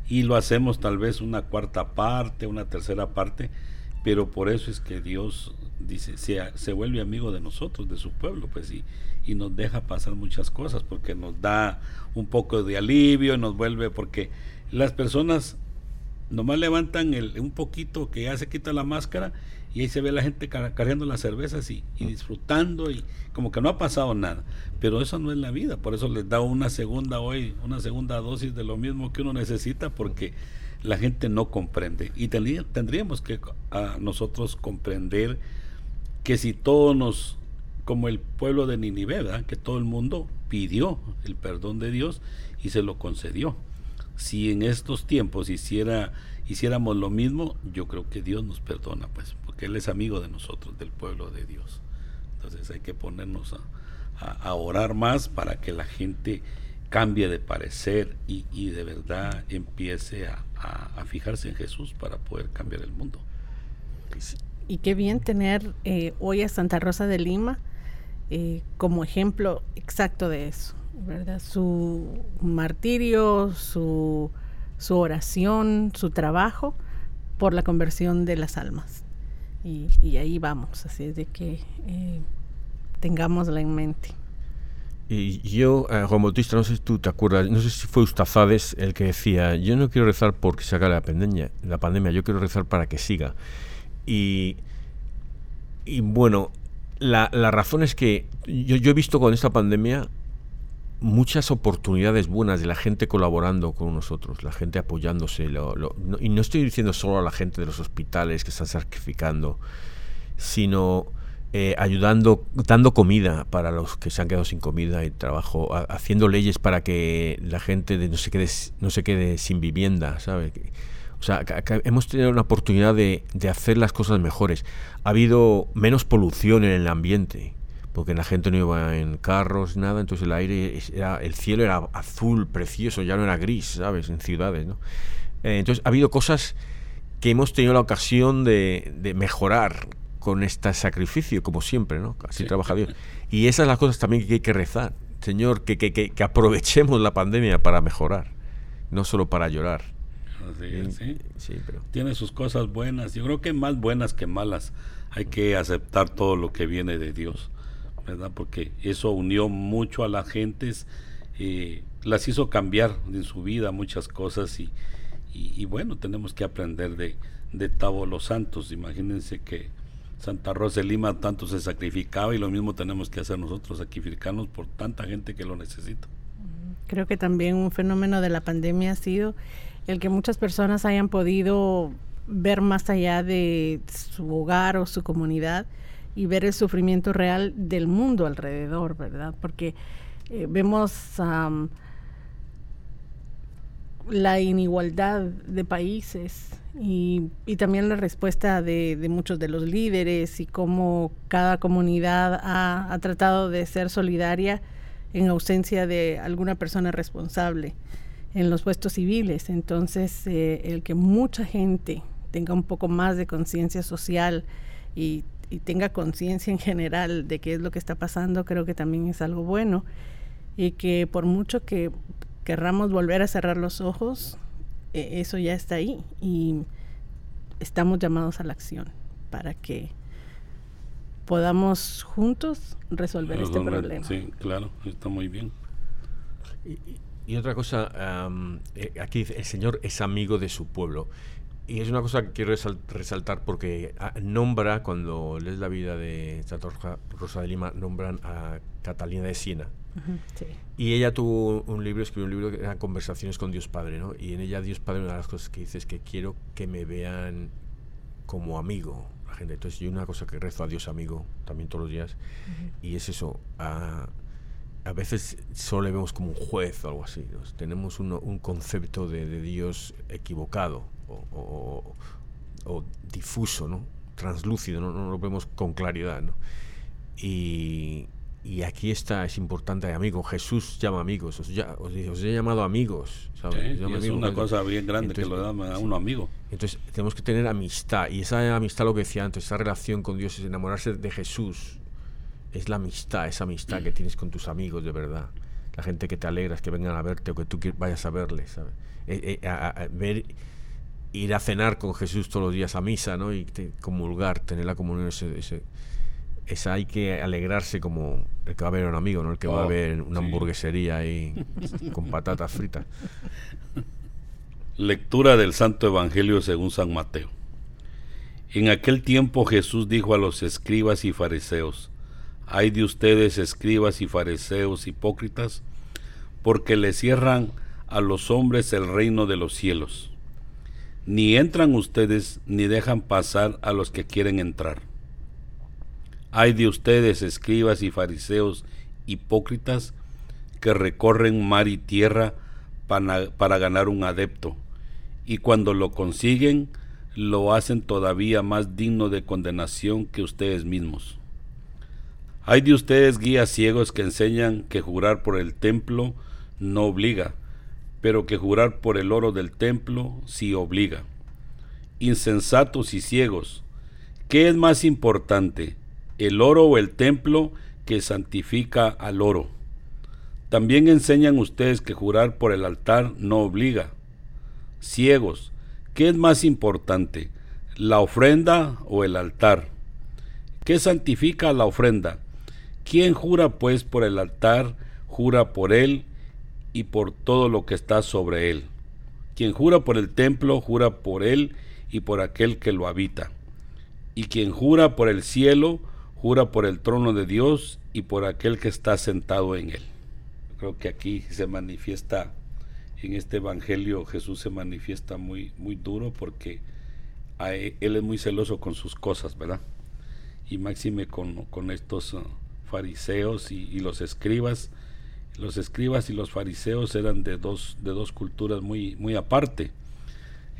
Y lo hacemos tal vez una cuarta parte, una tercera parte, pero por eso es que Dios dice, se, se vuelve amigo de nosotros, de su pueblo, pues y, y nos deja pasar muchas cosas, porque nos da un poco de alivio, y nos vuelve, porque las personas nomás levantan el, un poquito que ya se quita la máscara y ahí se ve la gente cargando las cervezas y, disfrutando y como que no ha pasado nada. Pero eso no es la vida, por eso les da una segunda hoy, una segunda dosis de lo mismo que uno necesita porque la gente no comprende. Y tendríamos que a nosotros comprender que si todos nos, como el pueblo de Ninive, que todo el mundo pidió el perdón de Dios y se lo concedió si en estos tiempos hiciera, hiciéramos lo mismo, yo creo que Dios nos perdona, pues, porque Él es amigo de nosotros, del pueblo de Dios. Entonces hay que ponernos a, orar más para que la gente cambie de parecer y, de verdad empiece a, fijarse en Jesús para poder cambiar el mundo. Y qué bien tener eh, hoy a Santa Rosa de Lima eh, como ejemplo exacto de eso. ¿verdad? Su martirio, su, su oración, su trabajo por la conversión de las almas. Y, ahí vamos, así es de que eh, tengámosla en mente. Y yo, eh, Juan Bautista, no sé si tú te acuerdas, no sé si fue Ustazades el que decía, yo no quiero rezar porque se haga la pandemia, la pandemia yo quiero rezar para que siga. Y, y bueno, la, la razón es que yo, yo he visto con esta pandemia muchas oportunidades buenas de la gente colaborando con nosotros, la gente apoyándose. y no estoy diciendo solo a la gente de los hospitales que están sacrificando, sino eh, ayudando, dando comida para los que se han quedado sin comida y trabajo, haciendo leyes para que la gente no, se quede, no se quede sin vivienda, ¿sabe? O sea, hemos tenido una oportunidad de, de hacer las cosas mejores. Ha habido menos polución en el ambiente porque la gente no iba en carros, nada, entonces el aire, era, el cielo era azul, precioso, ya no era gris, ¿sabes? En ciudades, ¿no? Eh, entonces ha habido cosas que hemos tenido la ocasión de, mejorar con este sacrificio, como siempre, ¿no? Así trabaja Dios. Y esas son las cosas también que hay que rezar. Señor, que, que, que, aprovechemos la pandemia para mejorar, no solo para llorar. Sí. Tiene sus cosas buenas, yo creo que más buenas que malas. Hay que aceptar todo lo que viene de Dios. ¿verdad? Porque eso unió mucho a las gentes, eh, las hizo cambiar en su vida muchas cosas y, y, bueno, tenemos que aprender de, de Tavo los Santos. Imagínense que Santa Rosa de Lima tanto se sacrificaba y lo mismo tenemos que hacer nosotros, sacrificarnos por tanta gente que lo necesita. Creo que también un fenómeno de la pandemia ha sido el que muchas personas hayan podido ver más allá de su hogar o su comunidad y ver el sufrimiento real del mundo alrededor, ¿verdad? Porque eh, vemos la inigualdad de países y, también la respuesta de, muchos de los líderes y cómo cada comunidad ha, tratado de ser solidaria en ausencia de alguna persona responsable en los puestos civiles. Entonces, eh, el que mucha gente tenga un poco más de conciencia social y y tenga conciencia en general de qué es lo que está pasando, creo que también es algo bueno. Y que por mucho que querramos volver a cerrar los ojos, e, eso ya está ahí. Y estamos llamados a la acción para que podamos juntos resolver este problema. Sí, claro, está muy bien. Y, otra cosa, eh, aquí el Señor es amigo de su pueblo. Y es una cosa que quiero resaltar porque ah, nombra, cuando lees la vida de Santa Rosa de Lima, nombran a Catalina de Siena. Y ella tuvo un libro, escribió un libro que era Conversaciones con Dios Padre, ¿no? Y en ella Dios Padre, una de las cosas que dice es que quiero que me vean como amigo. La gente. Entonces yo una cosa que rezo a Dios amigo también todos los días y es eso, a, a, veces solo le vemos como un juez o algo así, tenemos un, concepto de, Dios equivocado o, o, difuso, ¿no? translúcido, ¿no? no lo vemos con claridad. ¿no? Y, y aquí está, es importante, amigo. Jesús llama amigos. Os, ya, os, he llamado amigos. es una cosa bien grande que lo da a uno amigo. Entonces tenemos que tener amistad. Y esa amistad, lo que decía antes, esa relación con Dios es enamorarse de Jesús. Es la amistad, esa amistad que tienes con tus amigos de verdad. La gente que te alegras, que vengan a verte o que tú vayas a verles. ¿sabes? Eh, eh, ver, ir a cenar con Jesús todos los días a misa, ¿no? Y comulgar, tener la comunión, ese, ese esa hay que alegrarse como el que va a ver a un amigo, ¿no? El que va a oh, ver una hamburguesería ahí [LAUGHS] con patatas fritas. Lectura del Santo Evangelio según San Mateo. En aquel tiempo Jesús dijo a los escribas y fariseos, hay de ustedes escribas y fariseos hipócritas, porque le cierran a los hombres el reino de los cielos. Ni entran ustedes ni dejan pasar a los que quieren entrar. Hay de ustedes, escribas y fariseos hipócritas, que recorren mar y tierra para, ganar un adepto, y cuando lo consiguen, lo hacen todavía más digno de condenación que ustedes mismos. Hay de ustedes guías ciegos que enseñan que jurar por el templo no obliga, pero que jurar por el oro del templo sí obliga. Insensatos y ciegos, ¿qué es más importante? el oro o el templo que santifica al oro. También enseñan ustedes que jurar por el altar no obliga. Ciegos, ¿qué es más importante, la ofrenda o el altar? ¿Qué santifica la ofrenda? ¿Quién jura pues por el altar, jura por él y por todo lo que está sobre él? Quien jura por el templo, jura por él y por aquel que lo habita. Y quien jura por el cielo, jura por el trono de Dios y por aquel que está sentado en él. Creo que aquí se manifiesta, en este Evangelio Jesús se manifiesta muy, muy duro porque e, él es muy celoso con sus cosas, ¿verdad? Y máxime con, con estos uh, fariseos y, los escribas. Los escribas y los fariseos eran de dos, de dos culturas muy, muy aparte.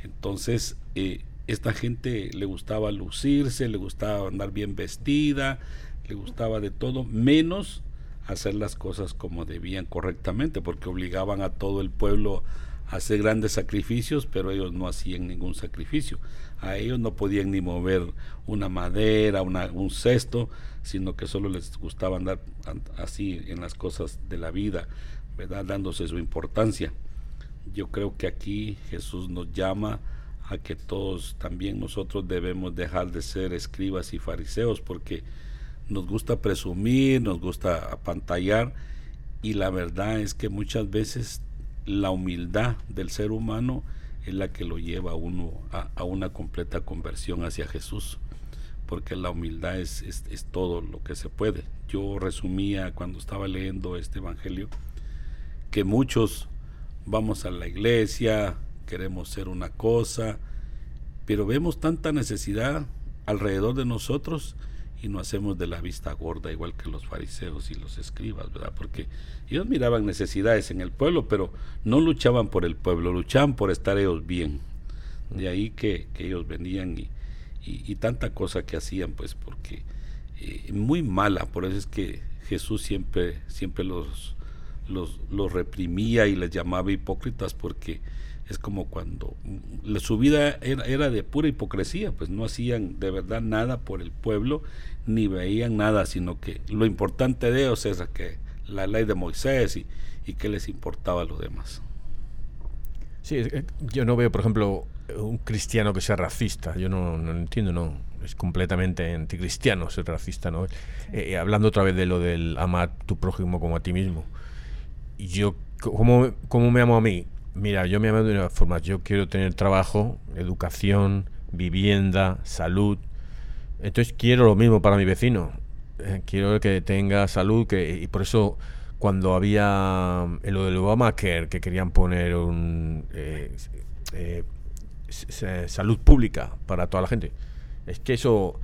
Entonces, eh, esta gente le gustaba lucirse, le gustaba andar bien vestida, le gustaba de todo, menos hacer las cosas como debían correctamente, porque obligaban a todo el pueblo a hacer grandes sacrificios, pero ellos no hacían ningún sacrificio. A ellos no podían ni mover una madera, un cesto, sino que solo les gustaba andar así en las cosas de la vida, ¿verdad? dándose su importancia. Yo creo que aquí Jesús nos llama a que todos también nosotros debemos dejar de ser escribas y fariseos porque nos gusta presumir, nos gusta apantallar y la verdad es que muchas veces la humildad del ser humano es la que lo lleva a uno a, una completa conversión hacia Jesús porque la humildad es, es, todo lo que se puede. Yo resumía cuando estaba leyendo este Evangelio que muchos vamos a la iglesia, queremos ser una cosa, pero vemos tanta necesidad alrededor de nosotros y no hacemos de la vista gorda igual que los fariseos y los escribas, ¿verdad? Porque ellos miraban necesidades en el pueblo, pero no luchaban por el pueblo, luchaban por estar ellos bien. De ahí que, ellos venían y, y, tanta cosa que hacían, pues, porque eh, muy mala, por eso es que Jesús siempre, siempre los, los, los reprimía y les llamaba hipócritas porque es como cuando su vida era, de pura hipocresía, pues no hacían de verdad nada por el pueblo, ni veían nada, sino que lo importante de ellos es que la ley de Moisés y, y qué les importaba a los demás. Sí, yo no veo, por ejemplo, un cristiano que sea racista, yo no, no entiendo, no, es completamente anticristiano ser racista, ¿no? Eh, hablando otra vez de lo del amar tu prójimo como a ti mismo. Yo, ¿cómo, cómo me amo a mí? Mira, yo me amo de una forma. Yo quiero tener trabajo, educación, vivienda, salud. Entonces quiero lo mismo para mi vecino. Eh, quiero que tenga salud que, y por eso cuando había en lo del Obamacare que querían poner un, eh, eh, salud pública para toda la gente. Es que eso,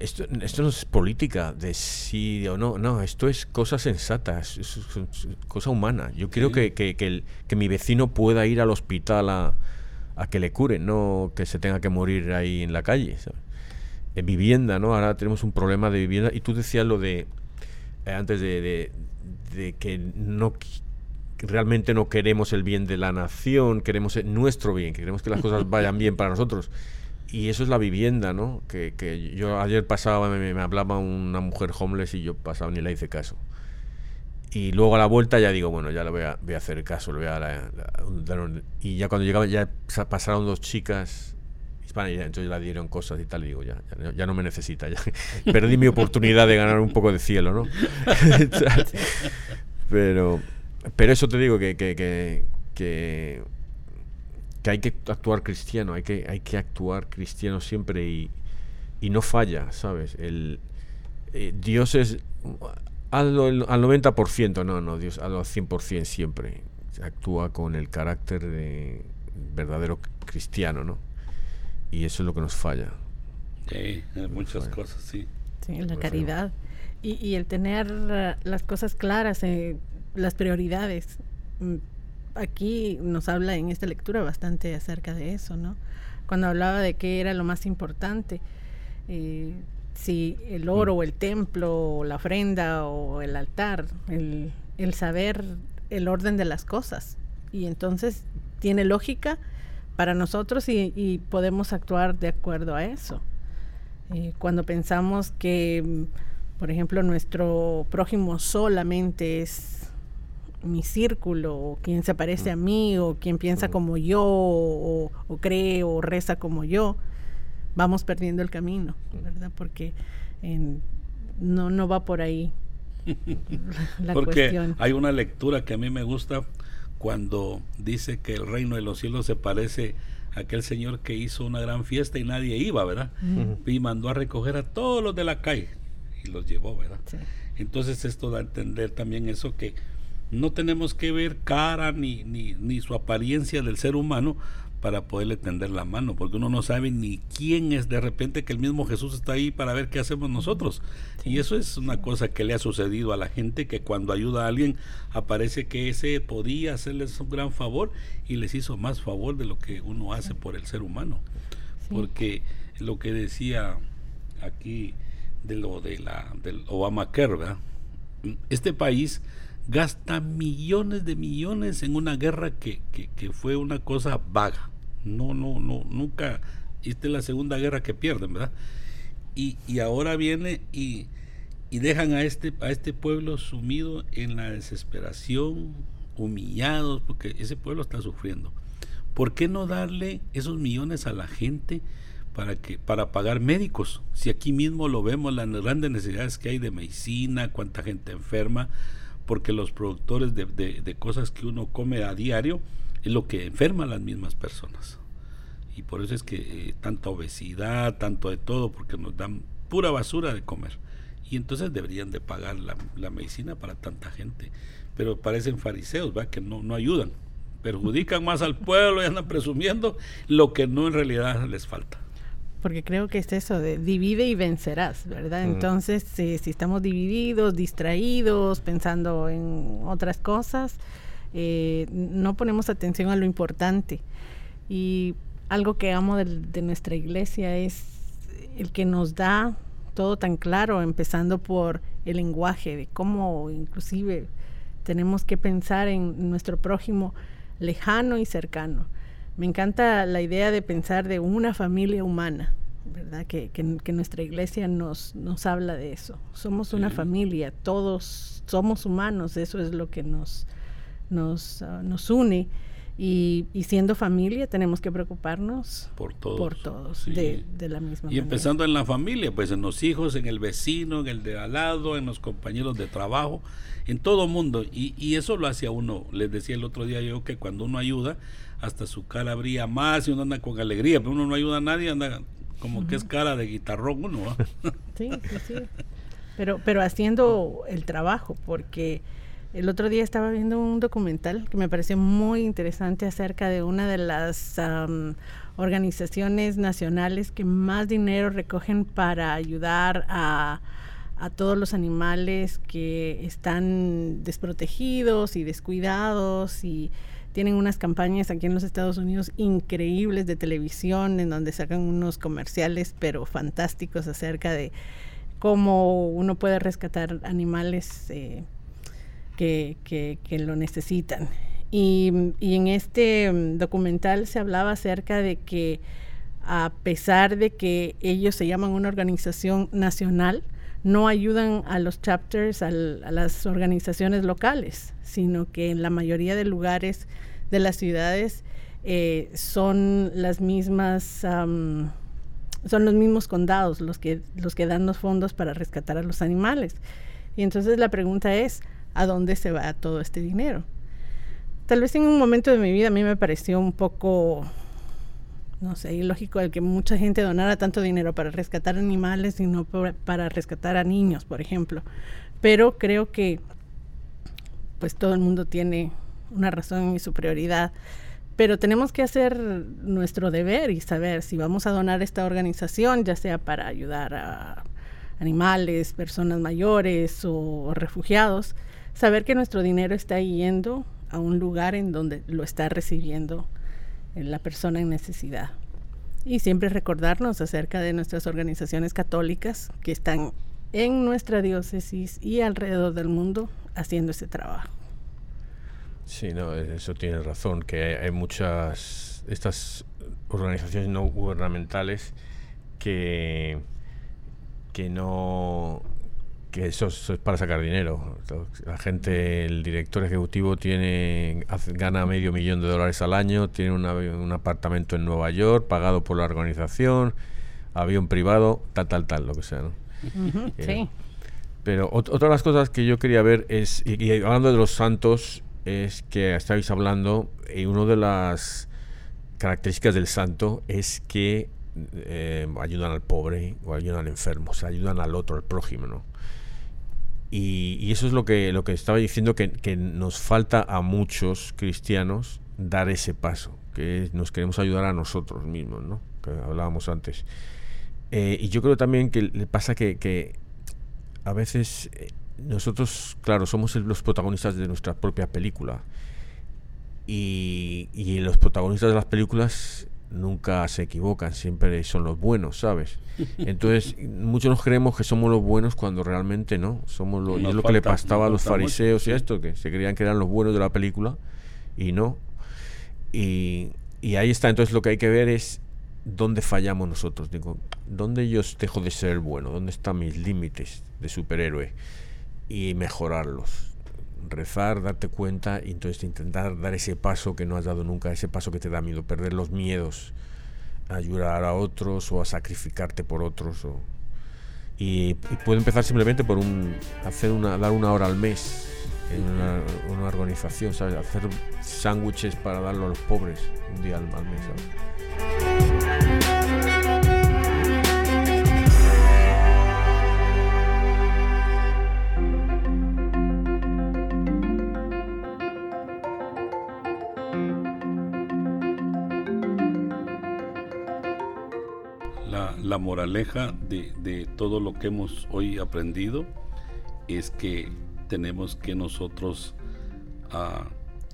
esto, esto no es política de sí o no, no, esto es cosa sensata, es, cosa humana. Yo quiero que, que, que, que, mi vecino pueda ir al hospital a, a, que le cure, no que se tenga que morir ahí en la calle. En vivienda, ¿no? Ahora tenemos un problema de vivienda. Y tú decías lo de, eh, antes de, de, de que no realmente no queremos el bien de la nación, queremos nuestro bien, que queremos que las cosas [LAUGHS] vayan bien para nosotros. Y eso es la vivienda, ¿no? Que, que yo ayer pasaba, me, hablaba una mujer homeless y yo pasaba ni le hice caso. Y luego a la vuelta ya digo, bueno, ya le voy a, voy a hacer caso, le voy a, la, y ya cuando llegaba ya pasaron dos chicas hispanas y entonces la dieron cosas y tal y digo, ya, ya, ya no me necesita, ya [LAUGHS] perdí mi oportunidad de ganar un poco de cielo, ¿no? [LAUGHS] Pero pero eso te digo que, que, que, que, hay que actuar cristiano, hay que, hay que actuar cristiano siempre y, y no falla, ¿sabes? El, eh, Dios es al, al 90%, no, no, Dios al 100% siempre actúa con el carácter de verdadero cristiano, ¿no? Y eso es lo que nos falla. Sí, muchas cosas, sí. Sí, la caridad. Y, y, el tener las cosas claras, eh, las prioridades. Aquí nos habla en esta lectura bastante acerca de eso, ¿no? Cuando hablaba de qué era lo más importante, eh, si el oro o el templo o la ofrenda o el altar, el, el saber el orden de las cosas. Y entonces tiene lógica para nosotros y, podemos actuar de acuerdo a eso. Eh, cuando pensamos que, por ejemplo, nuestro prójimo solamente es mi círculo, o quien se parece a mm. mí, o quien piensa mm. como yo, o, cree o reza como yo, vamos perdiendo el camino, mm. ¿verdad? Porque no, no va por ahí [LAUGHS] la Porque hay una lectura que a mí me gusta cuando dice que el reino de los cielos se parece a aquel señor que hizo una gran fiesta y nadie iba, ¿verdad? Y mandó a recoger a todos los de la calle y los llevó, ¿verdad? Entonces esto da a entender también eso que no tenemos que ver cara ni, ni, ni su apariencia del ser humano para poderle tender la mano, porque uno no sabe ni quién es de repente que el mismo Jesús está ahí para ver qué hacemos nosotros. Y eso es una cosa que le ha sucedido a la gente, que cuando ayuda a alguien aparece que ese podía hacerles un gran favor y les hizo más favor de lo que uno hace por el ser humano. Porque lo que decía aquí de lo de la del Obamacare, ¿verdad? Este país gasta millones de millones en una guerra que, que, fue una cosa vaga. No, no, no, nunca. Esta es la segunda guerra que pierden, ¿verdad? Y, y ahora viene y, y, dejan a este, a este pueblo sumido en la desesperación, humillados, porque ese pueblo está sufriendo. ¿Por qué no darle esos millones a la gente para que para pagar médicos? Si aquí mismo lo vemos, las grandes necesidades que hay de medicina, cuánta gente enferma, porque los productores de, de, cosas que uno come a diario es lo que enferma a las mismas personas. Y por eso es que eh, tanta obesidad, tanto de todo, porque nos dan pura basura de comer. Y entonces deberían de pagar la, la medicina para tanta gente. Pero parecen fariseos, ¿va? que no, no ayudan. Perjudican más al pueblo y andan presumiendo lo que no en realidad les falta porque creo que es eso de divide y vencerás, ¿verdad? Entonces, si, estamos divididos, distraídos, pensando en otras cosas, eh, no ponemos atención a lo importante. Y algo que amo de, nuestra iglesia es el que nos da todo tan claro, empezando por el lenguaje, de cómo inclusive tenemos que pensar en nuestro prójimo lejano y cercano me encanta la idea de pensar de una familia humana, ¿verdad? Que, que, nuestra iglesia nos, nos habla de eso. Somos una familia, todos somos humanos, eso es lo que nos, nos, ah, nos une. Y, y, siendo familia tenemos que preocuparnos por todos, por todos de, de, la misma y empezando en la familia pues en los hijos en el vecino en el de al lado en los compañeros de trabajo en todo mundo y, y eso lo hace a uno les decía el otro día yo que cuando uno ayuda hasta su cara brilla más y uno anda con alegría, pero uno no ayuda a nadie, anda como que es cara de guitarrón uno. [LAUGHS] Sí, sí, sí. Pero, pero haciendo el trabajo, porque El otro día estaba viendo un documental que me pareció muy interesante acerca de una de las organizaciones nacionales que más dinero recogen para ayudar a, a todos los animales que están desprotegidos y descuidados y tienen unas campañas aquí en los Estados Unidos increíbles de televisión en donde sacan unos comerciales pero fantásticos acerca de cómo uno puede rescatar animales eh, que, lo necesitan. Y, y, en este mm, documental se hablaba acerca de que a pesar de que ellos se llaman una organización nacional, no ayudan a los chapters, a las organizaciones locales, sino que en la mayoría de lugares de las ciudades eh, son las mismas, son los mismos condados los que, los que dan los fondos para rescatar a los animales. Y entonces la pregunta es, ¿a dónde se va todo este dinero? Tal vez en un momento de mi vida a mí me pareció un poco, no sé, ilógico el que mucha gente donara tanto dinero para rescatar animales y no para rescatar a niños, por ejemplo. Pero creo que pues todo el mundo tiene una razón y su prioridad. Pero tenemos que hacer nuestro deber y saber si vamos a donar esta organización, ya sea para ayudar a animales, personas mayores o refugiados, saber que nuestro dinero está yendo a un lugar en donde lo está recibiendo la persona en necesidad. Y siempre recordarnos acerca de nuestras organizaciones católicas que están en nuestra diócesis y alrededor del mundo haciendo ese trabajo. Sí, no, eso tiene razón, que hay, muchas, estas organizaciones no gubernamentales que, que no, que eso, es para sacar dinero. La gente, el director ejecutivo tiene gana medio millón de dólares al año, tiene un apartamento en Nueva York pagado por la organización, avión privado, tal, tal, tal, lo que sea. ¿no? Eh, sí. Pero otra de las cosas que yo quería ver es, y hablando de los santos, es que estáis hablando y una de las características del santo es que eh, ayudan al pobre o ayudan al enfermo, o sea, ayudan al otro, al prójimo, ¿no? Y, eso es lo que, lo que estaba diciendo, que, nos falta a muchos cristianos dar ese paso, que nos queremos ayudar a nosotros mismos, ¿no? Que hablábamos antes. Eh, y yo creo también que le pasa que, a veces eh, nosotros, claro, somos los protagonistas de nuestra propia película. Y, los protagonistas de las películas nunca se equivocan, siempre son los buenos, ¿sabes? [LAUGHS] Entonces, muchos nos creemos que somos los buenos cuando realmente no. Somos los, y es lo que le pasaba a los fariseos y esto, que se creían que eran los buenos de la película y no. Y, y ahí está, entonces lo que hay que ver es dónde fallamos nosotros. Digo, ¿dónde yo dejo de ser bueno? ¿Dónde están mis límites de superhéroe? y mejorarlos. Rezar, darte cuenta y entonces intentar dar ese paso que no has dado nunca, ese paso que te da miedo, perder los miedos, ayudar a otros o a sacrificarte por otros. O, y, puede empezar simplemente por un, hacer una, dar una hora al mes en una, organización, ¿sabes? hacer sándwiches para darlo a los pobres un día al, mes. La moraleja de, todo lo que hemos hoy aprendido es que tenemos que nosotros ah,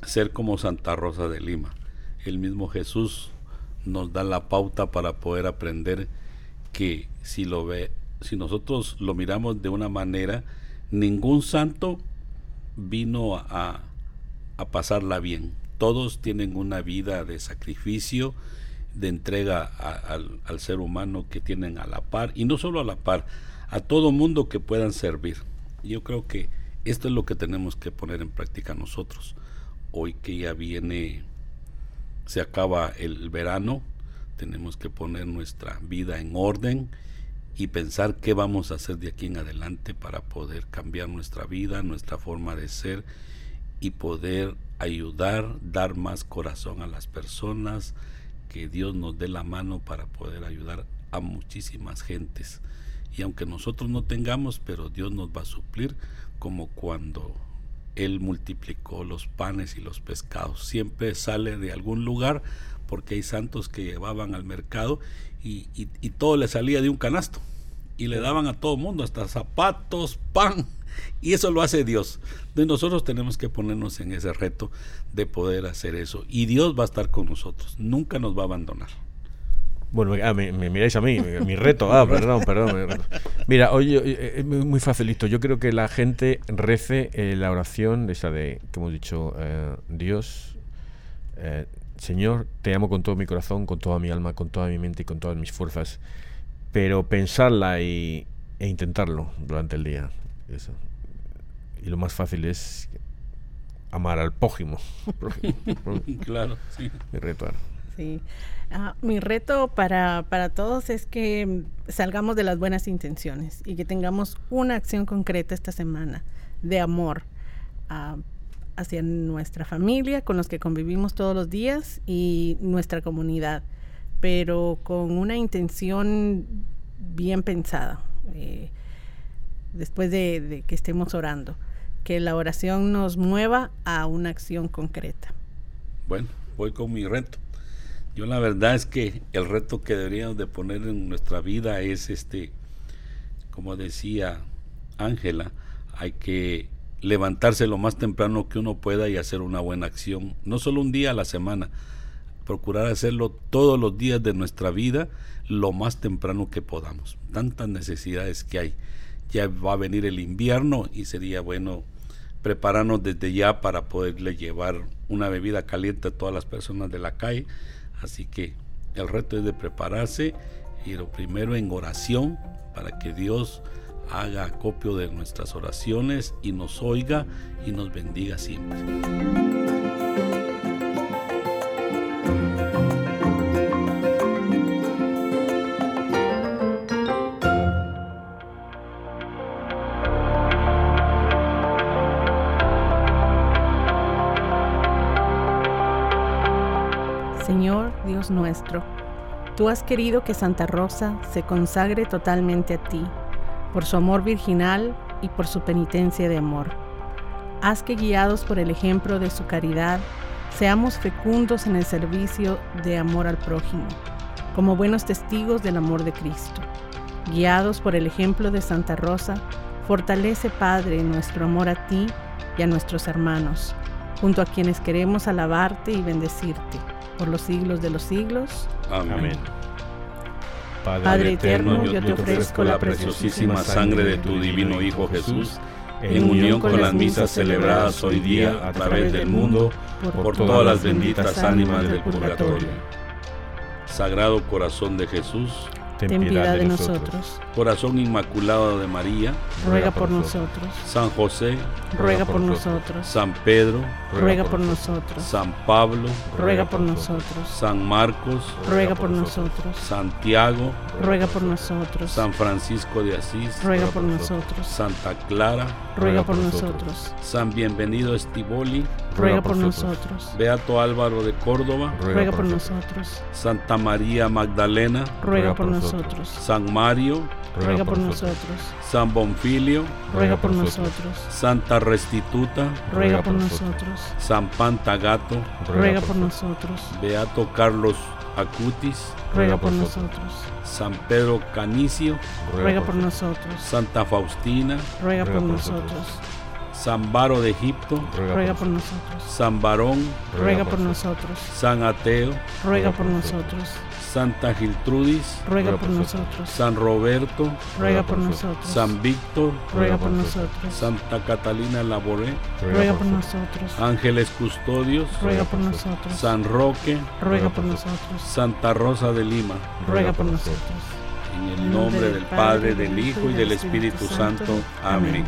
ser como Santa Rosa de Lima. El mismo Jesús nos da la pauta para poder aprender que si lo ve, si nosotros lo miramos de una manera, ningún santo vino a, a pasarla bien. Todos tienen una vida de sacrificio, de entrega al, ser humano que tienen a la par, y no solo a la par, a todo mundo que puedan servir. Yo creo que esto es lo que tenemos que poner en práctica nosotros. Hoy que ya viene, se acaba el verano, tenemos que poner nuestra vida en orden y pensar qué vamos a hacer de aquí en adelante para poder cambiar nuestra vida, nuestra forma de ser y poder ayudar, dar más corazón a las personas, que Dios nos dé la mano para poder ayudar a muchísimas gentes. Y aunque nosotros no tengamos, pero Dios nos va a suplir como cuando Él multiplicó los panes y los pescados. Siempre sale de algún lugar porque hay santos que llevaban al mercado y, todo le salía de un canasto. Y le daban a todo mundo, hasta zapatos, pan. Y eso lo hace Dios. De nosotros tenemos que ponernos en ese reto de poder hacer eso. Y Dios va a estar con nosotros. Nunca nos va a abandonar. Bueno, ah, me, miráis a mí, mi, reto. Ah, perdón, perdón. Mira, oye, eh, es muy facilito. Yo creo que la gente rece eh, la oración, esa de que hemos dicho, eh, Dios, Señor, te amo con todo mi corazón, con toda mi alma, con toda mi mente y con todas mis fuerzas. Pero pensarla y, e intentarlo durante el día. Eso. Y lo más fácil es amar al prójimo. [LAUGHS] [LAUGHS] claro, sí. Mi reto. Sí. Ah, mi reto para, para, todos es que salgamos de las buenas intenciones y que tengamos una acción concreta esta semana de amor ah, hacia nuestra familia, con los que convivimos todos los días y nuestra comunidad, pero con una intención bien pensada, eh, después de, que estemos orando, que la oración nos mueva a una acción concreta. Bueno, voy con mi reto. Yo la verdad es que el reto que deberíamos de poner en nuestra vida es este, como decía Ángela, hay que levantarse lo más temprano que uno pueda y hacer una buena acción, no solo un día a la semana, procurar hacerlo todos los días de nuestra vida lo más temprano que podamos. Tantas necesidades que hay. Ya va a venir el invierno y sería bueno prepararnos desde ya para poderle llevar una bebida caliente a todas las personas de la calle Así que el reto es de prepararse y lo primero en oración para que Dios haga acopio de nuestras oraciones y nos oiga y nos bendiga siempre. Tú has querido que Santa Rosa se consagre totalmente a ti, por su amor virginal y por su penitencia de amor. Haz que guiados por el ejemplo de su caridad, seamos fecundos en el servicio de amor al prójimo, como buenos testigos del amor de Cristo. Guiados por el ejemplo de Santa Rosa, fortalece, Padre, nuestro amor a ti y a nuestros hermanos, junto a quienes queremos alabarte y bendecirte por los siglos de los siglos. Amén. Padre, eterno, yo te ofrezco la preciosísima sangre de tu divino Hijo Jesús, en unión con las misas celebradas hoy día a través del mundo, por todas las benditas ánimas del purgatorio. Sagrado Corazón de Jesús, ten piedad de nosotros. Corazón Inmaculado de María, ruega por nosotros. San José, ruega por nosotros. San Pedro, ruega por nosotros. San Pablo, ruega por nosotros. San Marcos, ruega por nosotros. Santiago, ruega por nosotros. San Francisco de Asís, ruega por nosotros. Santa Clara, ruega por nosotros. San Bienvenido Estivoli, ruega por nosotros. Beato Álvaro de Córdoba, ruega por nosotros. Santa María Magdalena, ruega por nosotros. San Mario, ruega por nosotros. San Bonfilio, ruega por nosotros. Santa Restituta, ruega por nosotros. San Pantagato, ruega por nosotros. Beato Carlos Acutis, ruega por nosotros. San Pedro Canicio, ruega por nosotros. Santa Faustina, ruega por nosotros. San Baro de Egipto, ruega por nosotros. San Barón, ruega por nosotros. San Ateo, ruega por nosotros. Santa Giltrudis, ruega por nosotros. San Roberto, ruega por nosotros. San Víctor, ruega por nosotros. Santa Catalina Laboré, ruega por nosotros. Ángeles Custodios, ruega por nosotros. San Roque, ruega por nosotros. Santa Rosa de Lima, ruega por nosotros. En el nombre del Padre, del Hijo y del Espíritu Santo. Amén.